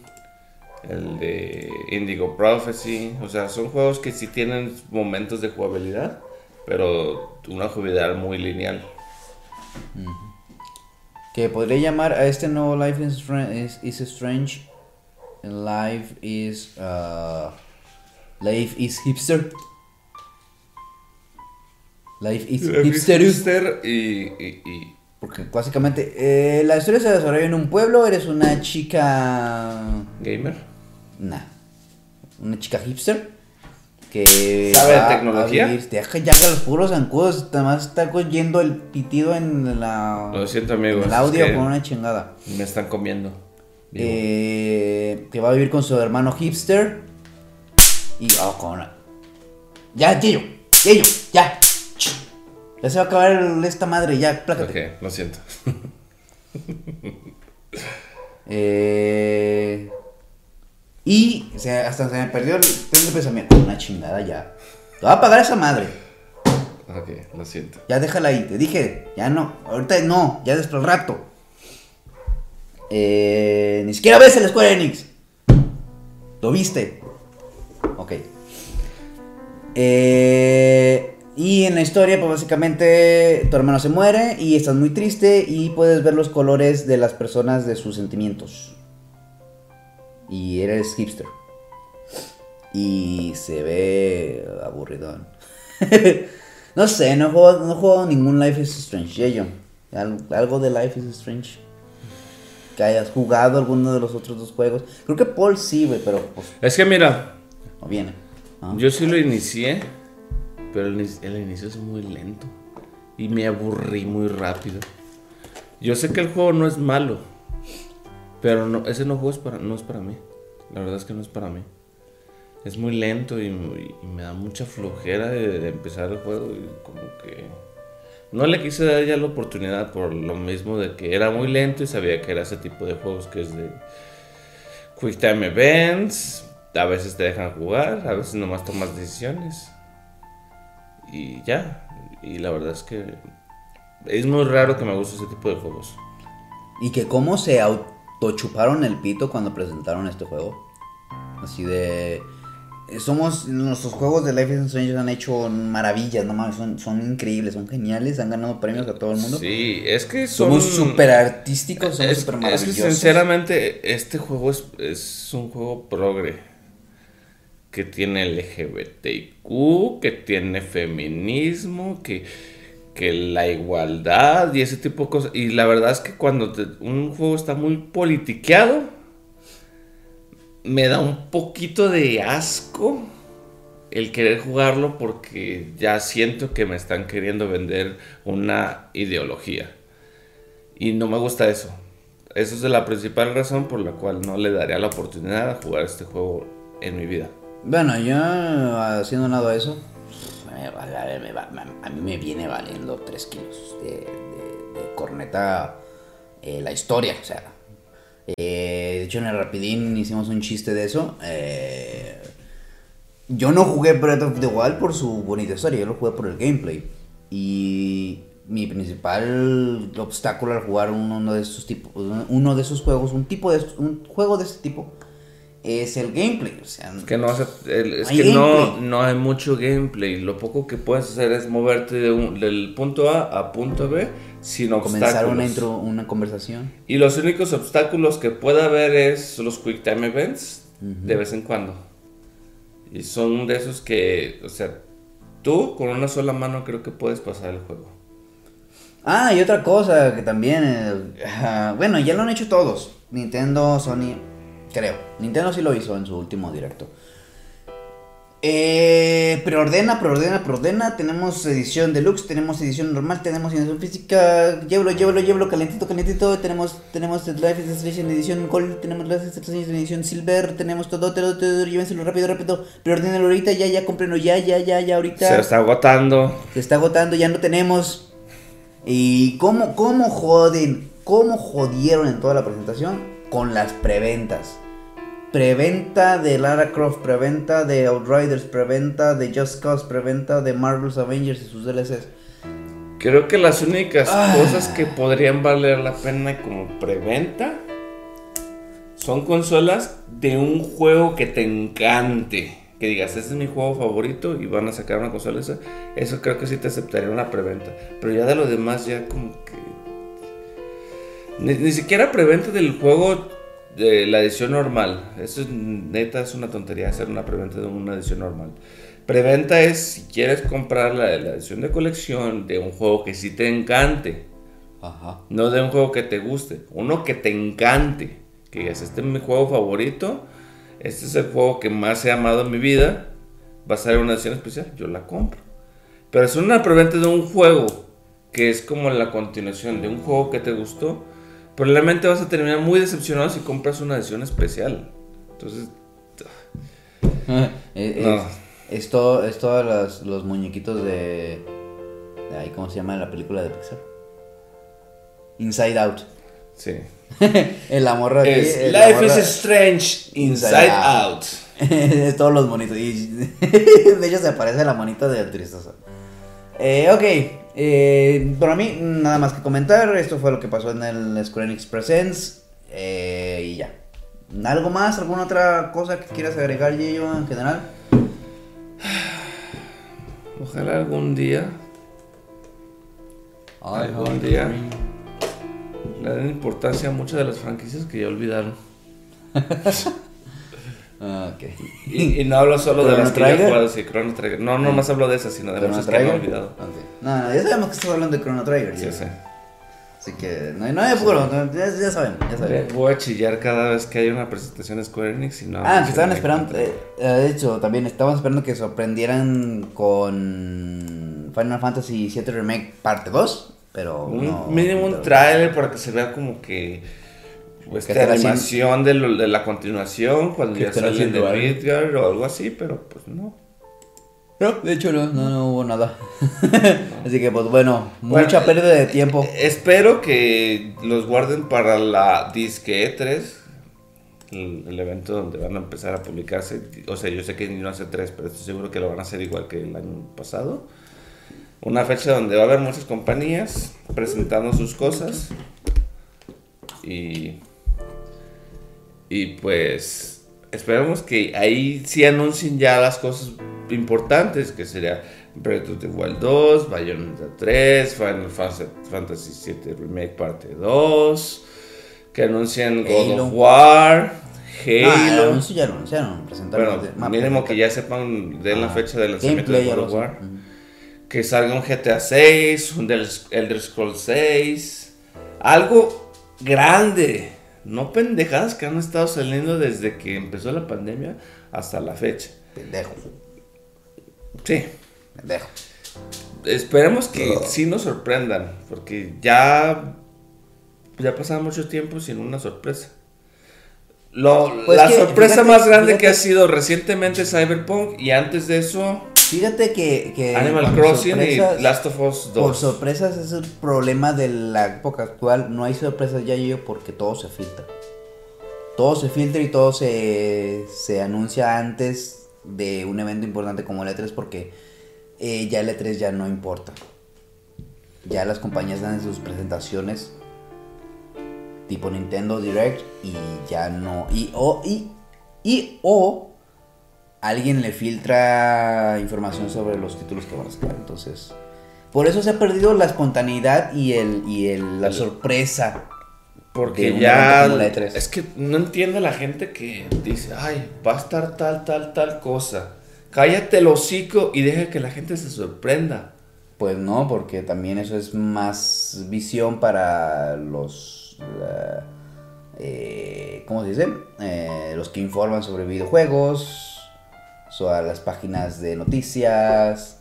Speaker 2: el de Indigo Prophecy, o sea, son juegos que sí tienen momentos de jugabilidad, pero una jugabilidad muy lineal.
Speaker 1: Que podría llamar a este nuevo Life is, Strange. Life is... Uh, Life is hipster. Life is
Speaker 2: Life is
Speaker 1: hipster.
Speaker 2: hipster y, y, y-
Speaker 1: Porque básicamente eh, la historia se desarrolla en un pueblo, eres una chica...
Speaker 2: gamer.
Speaker 1: Nah. Una chica hipster. Que...
Speaker 2: ¿Sabe de tecnología?
Speaker 1: vivir- Deja ya que los puros zancudos. Además está oyendo el pitido en la...
Speaker 2: Lo siento,
Speaker 1: en
Speaker 2: amigos.
Speaker 1: el
Speaker 2: es
Speaker 1: audio
Speaker 2: que
Speaker 1: con una chingada.
Speaker 2: Me están comiendo.
Speaker 1: Eh, que va a vivir con su hermano hipster. Y. Oh, con una- Ya, Yeyo, Yeyo, ya. Ya se va a acabar el- esta madre, ya, plácate.
Speaker 2: ok, lo siento. *laughs*
Speaker 1: Eh, y se- hasta se me perdió el, el pensamiento. Una chingada ya. Te va a pagar esa madre.
Speaker 2: ok, lo siento.
Speaker 1: Ya déjala ahí, te dije, ya no, ahorita no, ya después rato. Eh, ni siquiera ves el Square Enix. ¿Lo viste? Ok. Eh, y en la historia, pues básicamente tu hermano se muere y estás muy triste y puedes ver los colores de las personas de sus sentimientos. Y eres hipster. Y se ve aburridón. *laughs* no sé, no juego, no juego ningún Life is Strange. Ya yo. Al- Algo de Life is Strange. Que hayas jugado alguno de los otros dos juegos. Creo que Paul sí, güey, pero pues
Speaker 2: Es que mira,
Speaker 1: no viene. ¿no?
Speaker 2: yo sí lo inicié, pero el, el inicio es muy lento. Y me aburrí muy rápido. Yo sé que el juego no es malo, pero no, ese no juego es para, no es para mí. La verdad es que no es para mí. Es muy lento y, me da mucha flojera de, empezar el juego y como que... No le quise dar ya la oportunidad por lo mismo de que era muy lento y sabía que era ese tipo de juegos que es de Quick Time Events. A veces te dejan jugar, a veces nomás tomas decisiones. Y ya. Y la verdad es que es muy raro que me guste ese tipo de juegos.
Speaker 1: Y que cómo se autochuparon el pito cuando presentaron este juego. Así de... eh, Somos, nuestros juegos de Life is Strange han hecho maravillas, no mames, son, son increíbles, son geniales, han ganado premios a todo el mundo.
Speaker 2: Sí, es que son...
Speaker 1: Somos súper artísticos, somos súper
Speaker 2: es que
Speaker 1: maravillosos.
Speaker 2: sinceramente este juego es, es un juego progre. Que tiene LGBTQ, que tiene feminismo, que, que la igualdad y ese tipo de cosas. Y la verdad es que cuando un juego está muy politiqueado, me da un poquito de asco el querer jugarlo porque ya siento que me están queriendo vender una ideología. Y no me gusta eso. Esa es la principal razón por la cual no le daría la oportunidad a jugar este juego en mi vida.
Speaker 1: Bueno, yo haciendo un lado a eso, a mí me viene valiendo 3 kilos de, corneta eh, la historia, o sea. eh, de hecho, en el Rapidín hicimos un chiste de eso. eh, yo no jugué Breath of the Wild por su bonita historia, yo lo jugué por el gameplay. Y mi principal obstáculo al jugar uno, de estos tipos, uno de esos juegos, un tipo de un juego de este tipo, es el gameplay. O sea,
Speaker 2: Es que no, hace- el- es
Speaker 1: Hay
Speaker 2: que no, no hay mucho gameplay. Lo poco que puedes hacer es moverte de un- del punto A a punto B sin
Speaker 1: comenzar una,
Speaker 2: obstáculos.
Speaker 1: intro, una conversación.
Speaker 2: Y los únicos obstáculos que puede haber es los Quick Time Events de vez en cuando. Y son de esos que, o sea, tú con una sola mano creo que puedes pasar el juego.
Speaker 1: Ah, y otra cosa que también, eh, bueno, ya lo han hecho todos. Nintendo, Sony, creo. Nintendo sí lo hizo en su último directo. Eh, preordena, preordena, preordena. Tenemos edición deluxe, tenemos edición normal, tenemos edición física. Llévalo, llévalo, llévalo, calentito, calentito. Tenemos, tenemos Life en edición gold, tenemos Life en edición silver, tenemos todo, todo, todo. Llévenselo rápido, rápido. Preordénalo ahorita, ya, ya, cómprenlo ya, ya, ya, ya, ahorita.
Speaker 2: Se está agotando.
Speaker 1: Se está agotando, ya no tenemos. ¿Y cómo, cómo joden? ¿Cómo jodieron en toda la presentación? Con las preventas. Preventa de Lara Croft, preventa de Outriders, preventa de Just Cause, preventa de Marvel's Avengers y sus DLCs.
Speaker 2: Creo que las únicas
Speaker 1: Ah.
Speaker 2: cosas que podrían valer la pena como preventa son consolas de un juego que te encante. Que digas, este es mi juego favorito y van a sacar una consola esa. Eso creo que sí te aceptaría una preventa. Pero ya de lo demás, ya como que. Ni, ni siquiera preventa del juego de la edición normal. Eso es neta, es una tontería hacer una preventa de una edición normal. Preventa es si quieres comprar la, la edición de colección de un juego que sí te encante.
Speaker 1: Ajá.
Speaker 2: No de un juego que te guste, uno que te encante. Que digas, este es mi juego favorito, este es el juego que más he amado en mi vida. Va a ser una edición especial, yo la compro. Pero es una preventa de un juego que es como la continuación de un juego que te gustó. Probablemente vas a terminar muy decepcionado si compras una edición especial. Entonces, *laughs*
Speaker 1: es,
Speaker 2: No.
Speaker 1: es, es todo- es todos los, los muñequitos de, de ahí, ¿Cómo se llama la película de Pixar? Inside Out.
Speaker 2: sí. *laughs*
Speaker 1: el amor aquí,
Speaker 2: Es,
Speaker 1: el-
Speaker 2: Life is strange inside,
Speaker 1: Inside
Speaker 2: out. *laughs*
Speaker 1: es todos los monitos. Y de hecho se parece a la monita del tristoso. Eh, ok. Eh, para mí, nada más que comentar. Esto fue lo que pasó en el Square Enix Presents. eh, y ya. ¿Algo más? ¿Alguna otra cosa que quieras agregar, yo en general?
Speaker 2: Ojalá algún día, algún día, le den importancia a muchas de las franquicias que ya olvidaron. *laughs*
Speaker 1: Ah, ok.
Speaker 2: Y, y no hablo solo de
Speaker 1: ¿Chrono
Speaker 2: las que Chrono Trigger. No, no más hablo de esas, sino de
Speaker 1: ¿Chrono
Speaker 2: muchas que he
Speaker 1: Trigger?
Speaker 2: olvidado.
Speaker 1: No, no, ya sabemos que estás hablando de Chrono Trigger.
Speaker 2: Sí, sí.
Speaker 1: Así que no hay, no hay apuro, no, ya, ya saben, ya saben.
Speaker 2: Voy a chillar cada vez que hay una presentación de Square Enix y no.
Speaker 1: Ah, que estaban
Speaker 2: me
Speaker 1: esperando, eh, eh, de hecho, también estaban esperando que sorprendieran con Final Fantasy VII Remake parte 2, pero
Speaker 2: Un
Speaker 1: no.
Speaker 2: mínimo un trailer para que se vea como que pues,
Speaker 1: ¿Qué haciendo?
Speaker 2: animación de, lo- de la continuación cuando
Speaker 1: ¿Qué
Speaker 2: ya salen de? Midgar o algo así, pero pues no.
Speaker 1: No, de hecho no, no, no hubo nada. *laughs* Así que pues bueno,
Speaker 2: Bueno,
Speaker 1: mucha pérdida de tiempo.
Speaker 2: Espero que los guarden para la Disque E3, el, el evento donde van a empezar a publicarse. O sea, yo sé que no hace 3, pero estoy seguro que lo van a hacer igual que el año pasado. Una fecha donde va a haber muchas compañías presentando sus cosas. Y, y pues esperemos que ahí sí anuncien ya las cosas importantes, que sería Breath of the Wild 2, Bayonetta 3, Final Fantasy- VII Remake Parte 2, que anuncien God
Speaker 1: Halo.
Speaker 2: of War,
Speaker 1: Ah,
Speaker 2: Halo.
Speaker 1: anuncio ya lo anunciaron, presentaron.
Speaker 2: bueno, mínimo que ya sepan de la
Speaker 1: Ah,
Speaker 2: fecha de lanzamiento de God of. War. Que salga un GTA 6, un del- Elder Scrolls 6. Algo grande. No pendejadas que han estado saliendo desde que empezó la pandemia hasta la fecha.
Speaker 1: Pendejo,
Speaker 2: Sí.
Speaker 1: pendejo.
Speaker 2: Esperemos que sí nos sorprendan. Porque ya. Ya pasaron mucho tiempo sin una sorpresa. Lo-
Speaker 1: Pues
Speaker 2: la
Speaker 1: que,
Speaker 2: sorpresa
Speaker 1: fíjate,
Speaker 2: más grande que ha sido recientemente Cyberpunk y antes de eso
Speaker 1: Fíjate que, que
Speaker 2: Animal Crossing y Last of Us 2.
Speaker 1: Por sorpresas es el problema de la época actual. No hay sorpresas ya yo porque todo se filtra. Todo se filtra y todo se, se anuncia antes de un evento importante como el E3 porque eh, ya el E3 ya no importa. Ya las compañías dan sus presentaciones tipo Nintendo Direct y ya no. Y o, y, y o alguien le filtra información sobre los títulos que van a sacar. Entonces, por eso se ha perdido la espontaneidad y el y el, la sorpresa.
Speaker 2: Porque ya.
Speaker 1: evento como la E3.
Speaker 2: Es que no entiende la gente que dice, ay, va a estar tal, tal, tal cosa. Cállate el hocico y deja que la gente se sorprenda.
Speaker 1: Pues no, porque también eso es más visión para los. la- eh, ¿Cómo se dice? Eh, los que informan sobre videojuegos, so, a las páginas de noticias,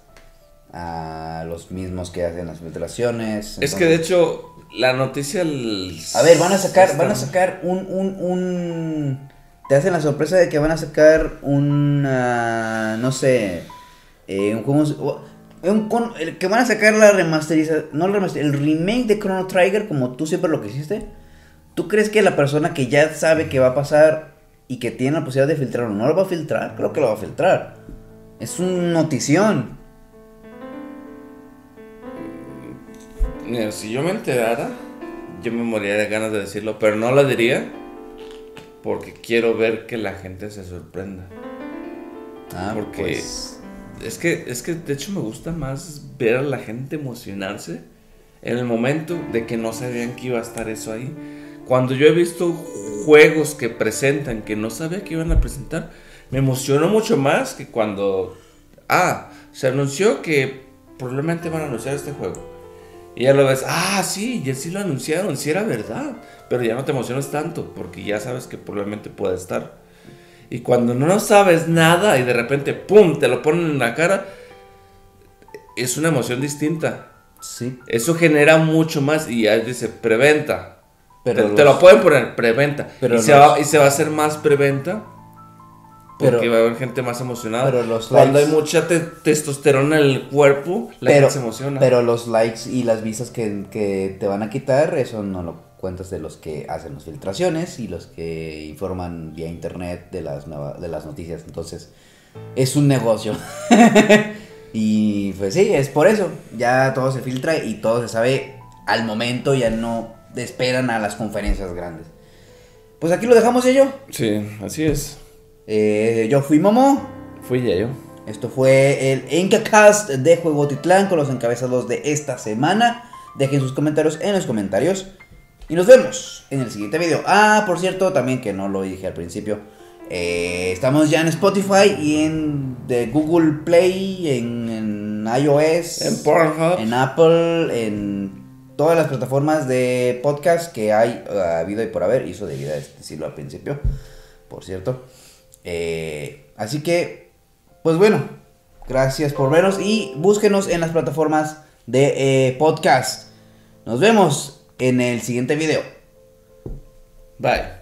Speaker 1: a los mismos que hacen las filtraciones.
Speaker 2: Es que de hecho, la noticia. el-
Speaker 1: A ver, van a sacar, van a sacar un, un, un... Te hacen la sorpresa de que van a sacar un, ah, no sé, eh, un juego... un con- el que van a sacar la remasterización, no la el remake de Chrono Trigger como tú siempre lo que hiciste. ¿Tú crees que la persona que ya sabe que va a pasar y que tiene la posibilidad de filtrarlo no lo va a filtrar? Creo que lo va a filtrar. Es un notición.
Speaker 2: Mira, si yo me enterara, yo me moriría de ganas de decirlo, pero no lo diría porque quiero ver que la gente se sorprenda.
Speaker 1: Ah,
Speaker 2: Porque
Speaker 1: pues...
Speaker 2: es que es que de hecho me gusta más ver a la gente emocionarse en el momento de que no sabían que iba a estar eso ahí. Cuando yo he visto juegos que presentan que no sabía que iban a presentar, me emocionó mucho más que cuando, ah, se anunció que probablemente van a anunciar este juego. Y ya lo ves, ah, sí, ya sí lo anunciaron, sí era verdad. Pero ya no te emocionas tanto, porque ya sabes que probablemente puede estar. Y cuando no sabes nada y de repente, ¡pum!, te lo ponen en la cara, es una emoción distinta.
Speaker 1: Sí.
Speaker 2: Eso genera mucho más y ya dice preventa.
Speaker 1: Pero
Speaker 2: te, te
Speaker 1: los-
Speaker 2: lo pueden poner preventa.
Speaker 1: Pero
Speaker 2: y, se
Speaker 1: los-
Speaker 2: va, y se va a hacer más preventa. Porque
Speaker 1: Pero-
Speaker 2: va a haber gente más emocionada.
Speaker 1: pero los
Speaker 2: Cuando
Speaker 1: likes-
Speaker 2: hay mucha te- testosterona en el cuerpo, la
Speaker 1: pero,
Speaker 2: gente se emociona.
Speaker 1: pero los likes y las vistas que, que te van a quitar, eso no lo cuentas de los que hacen las filtraciones y los que informan vía internet de las, nueva- de las noticias. Entonces, es un negocio. *laughs* y pues sí, es por eso. Ya todo se filtra y todo se sabe al momento, ya no esperan a las conferencias grandes. Pues aquí lo dejamos, yo.
Speaker 2: Sí, así es.
Speaker 1: Eh, yo fui Momo.
Speaker 2: Fui ya yo.
Speaker 1: Esto fue el Encacast de Juego Titlán con los encabezados de esta semana. Dejen sus comentarios en los comentarios. Y nos vemos en el siguiente video. Ah, por cierto, también que no lo dije al principio. eh, estamos ya en Spotify y en de Google Play, en, en iOS,
Speaker 2: En Pornhub.
Speaker 1: en Apple, en todas las plataformas de podcast que hay uh, habido y por haber. Y eso debía decirlo al principio, por cierto. Eh, así que, pues bueno, gracias por vernos y búsquenos en las plataformas de eh, podcast. Nos vemos en el siguiente video.
Speaker 2: Bye.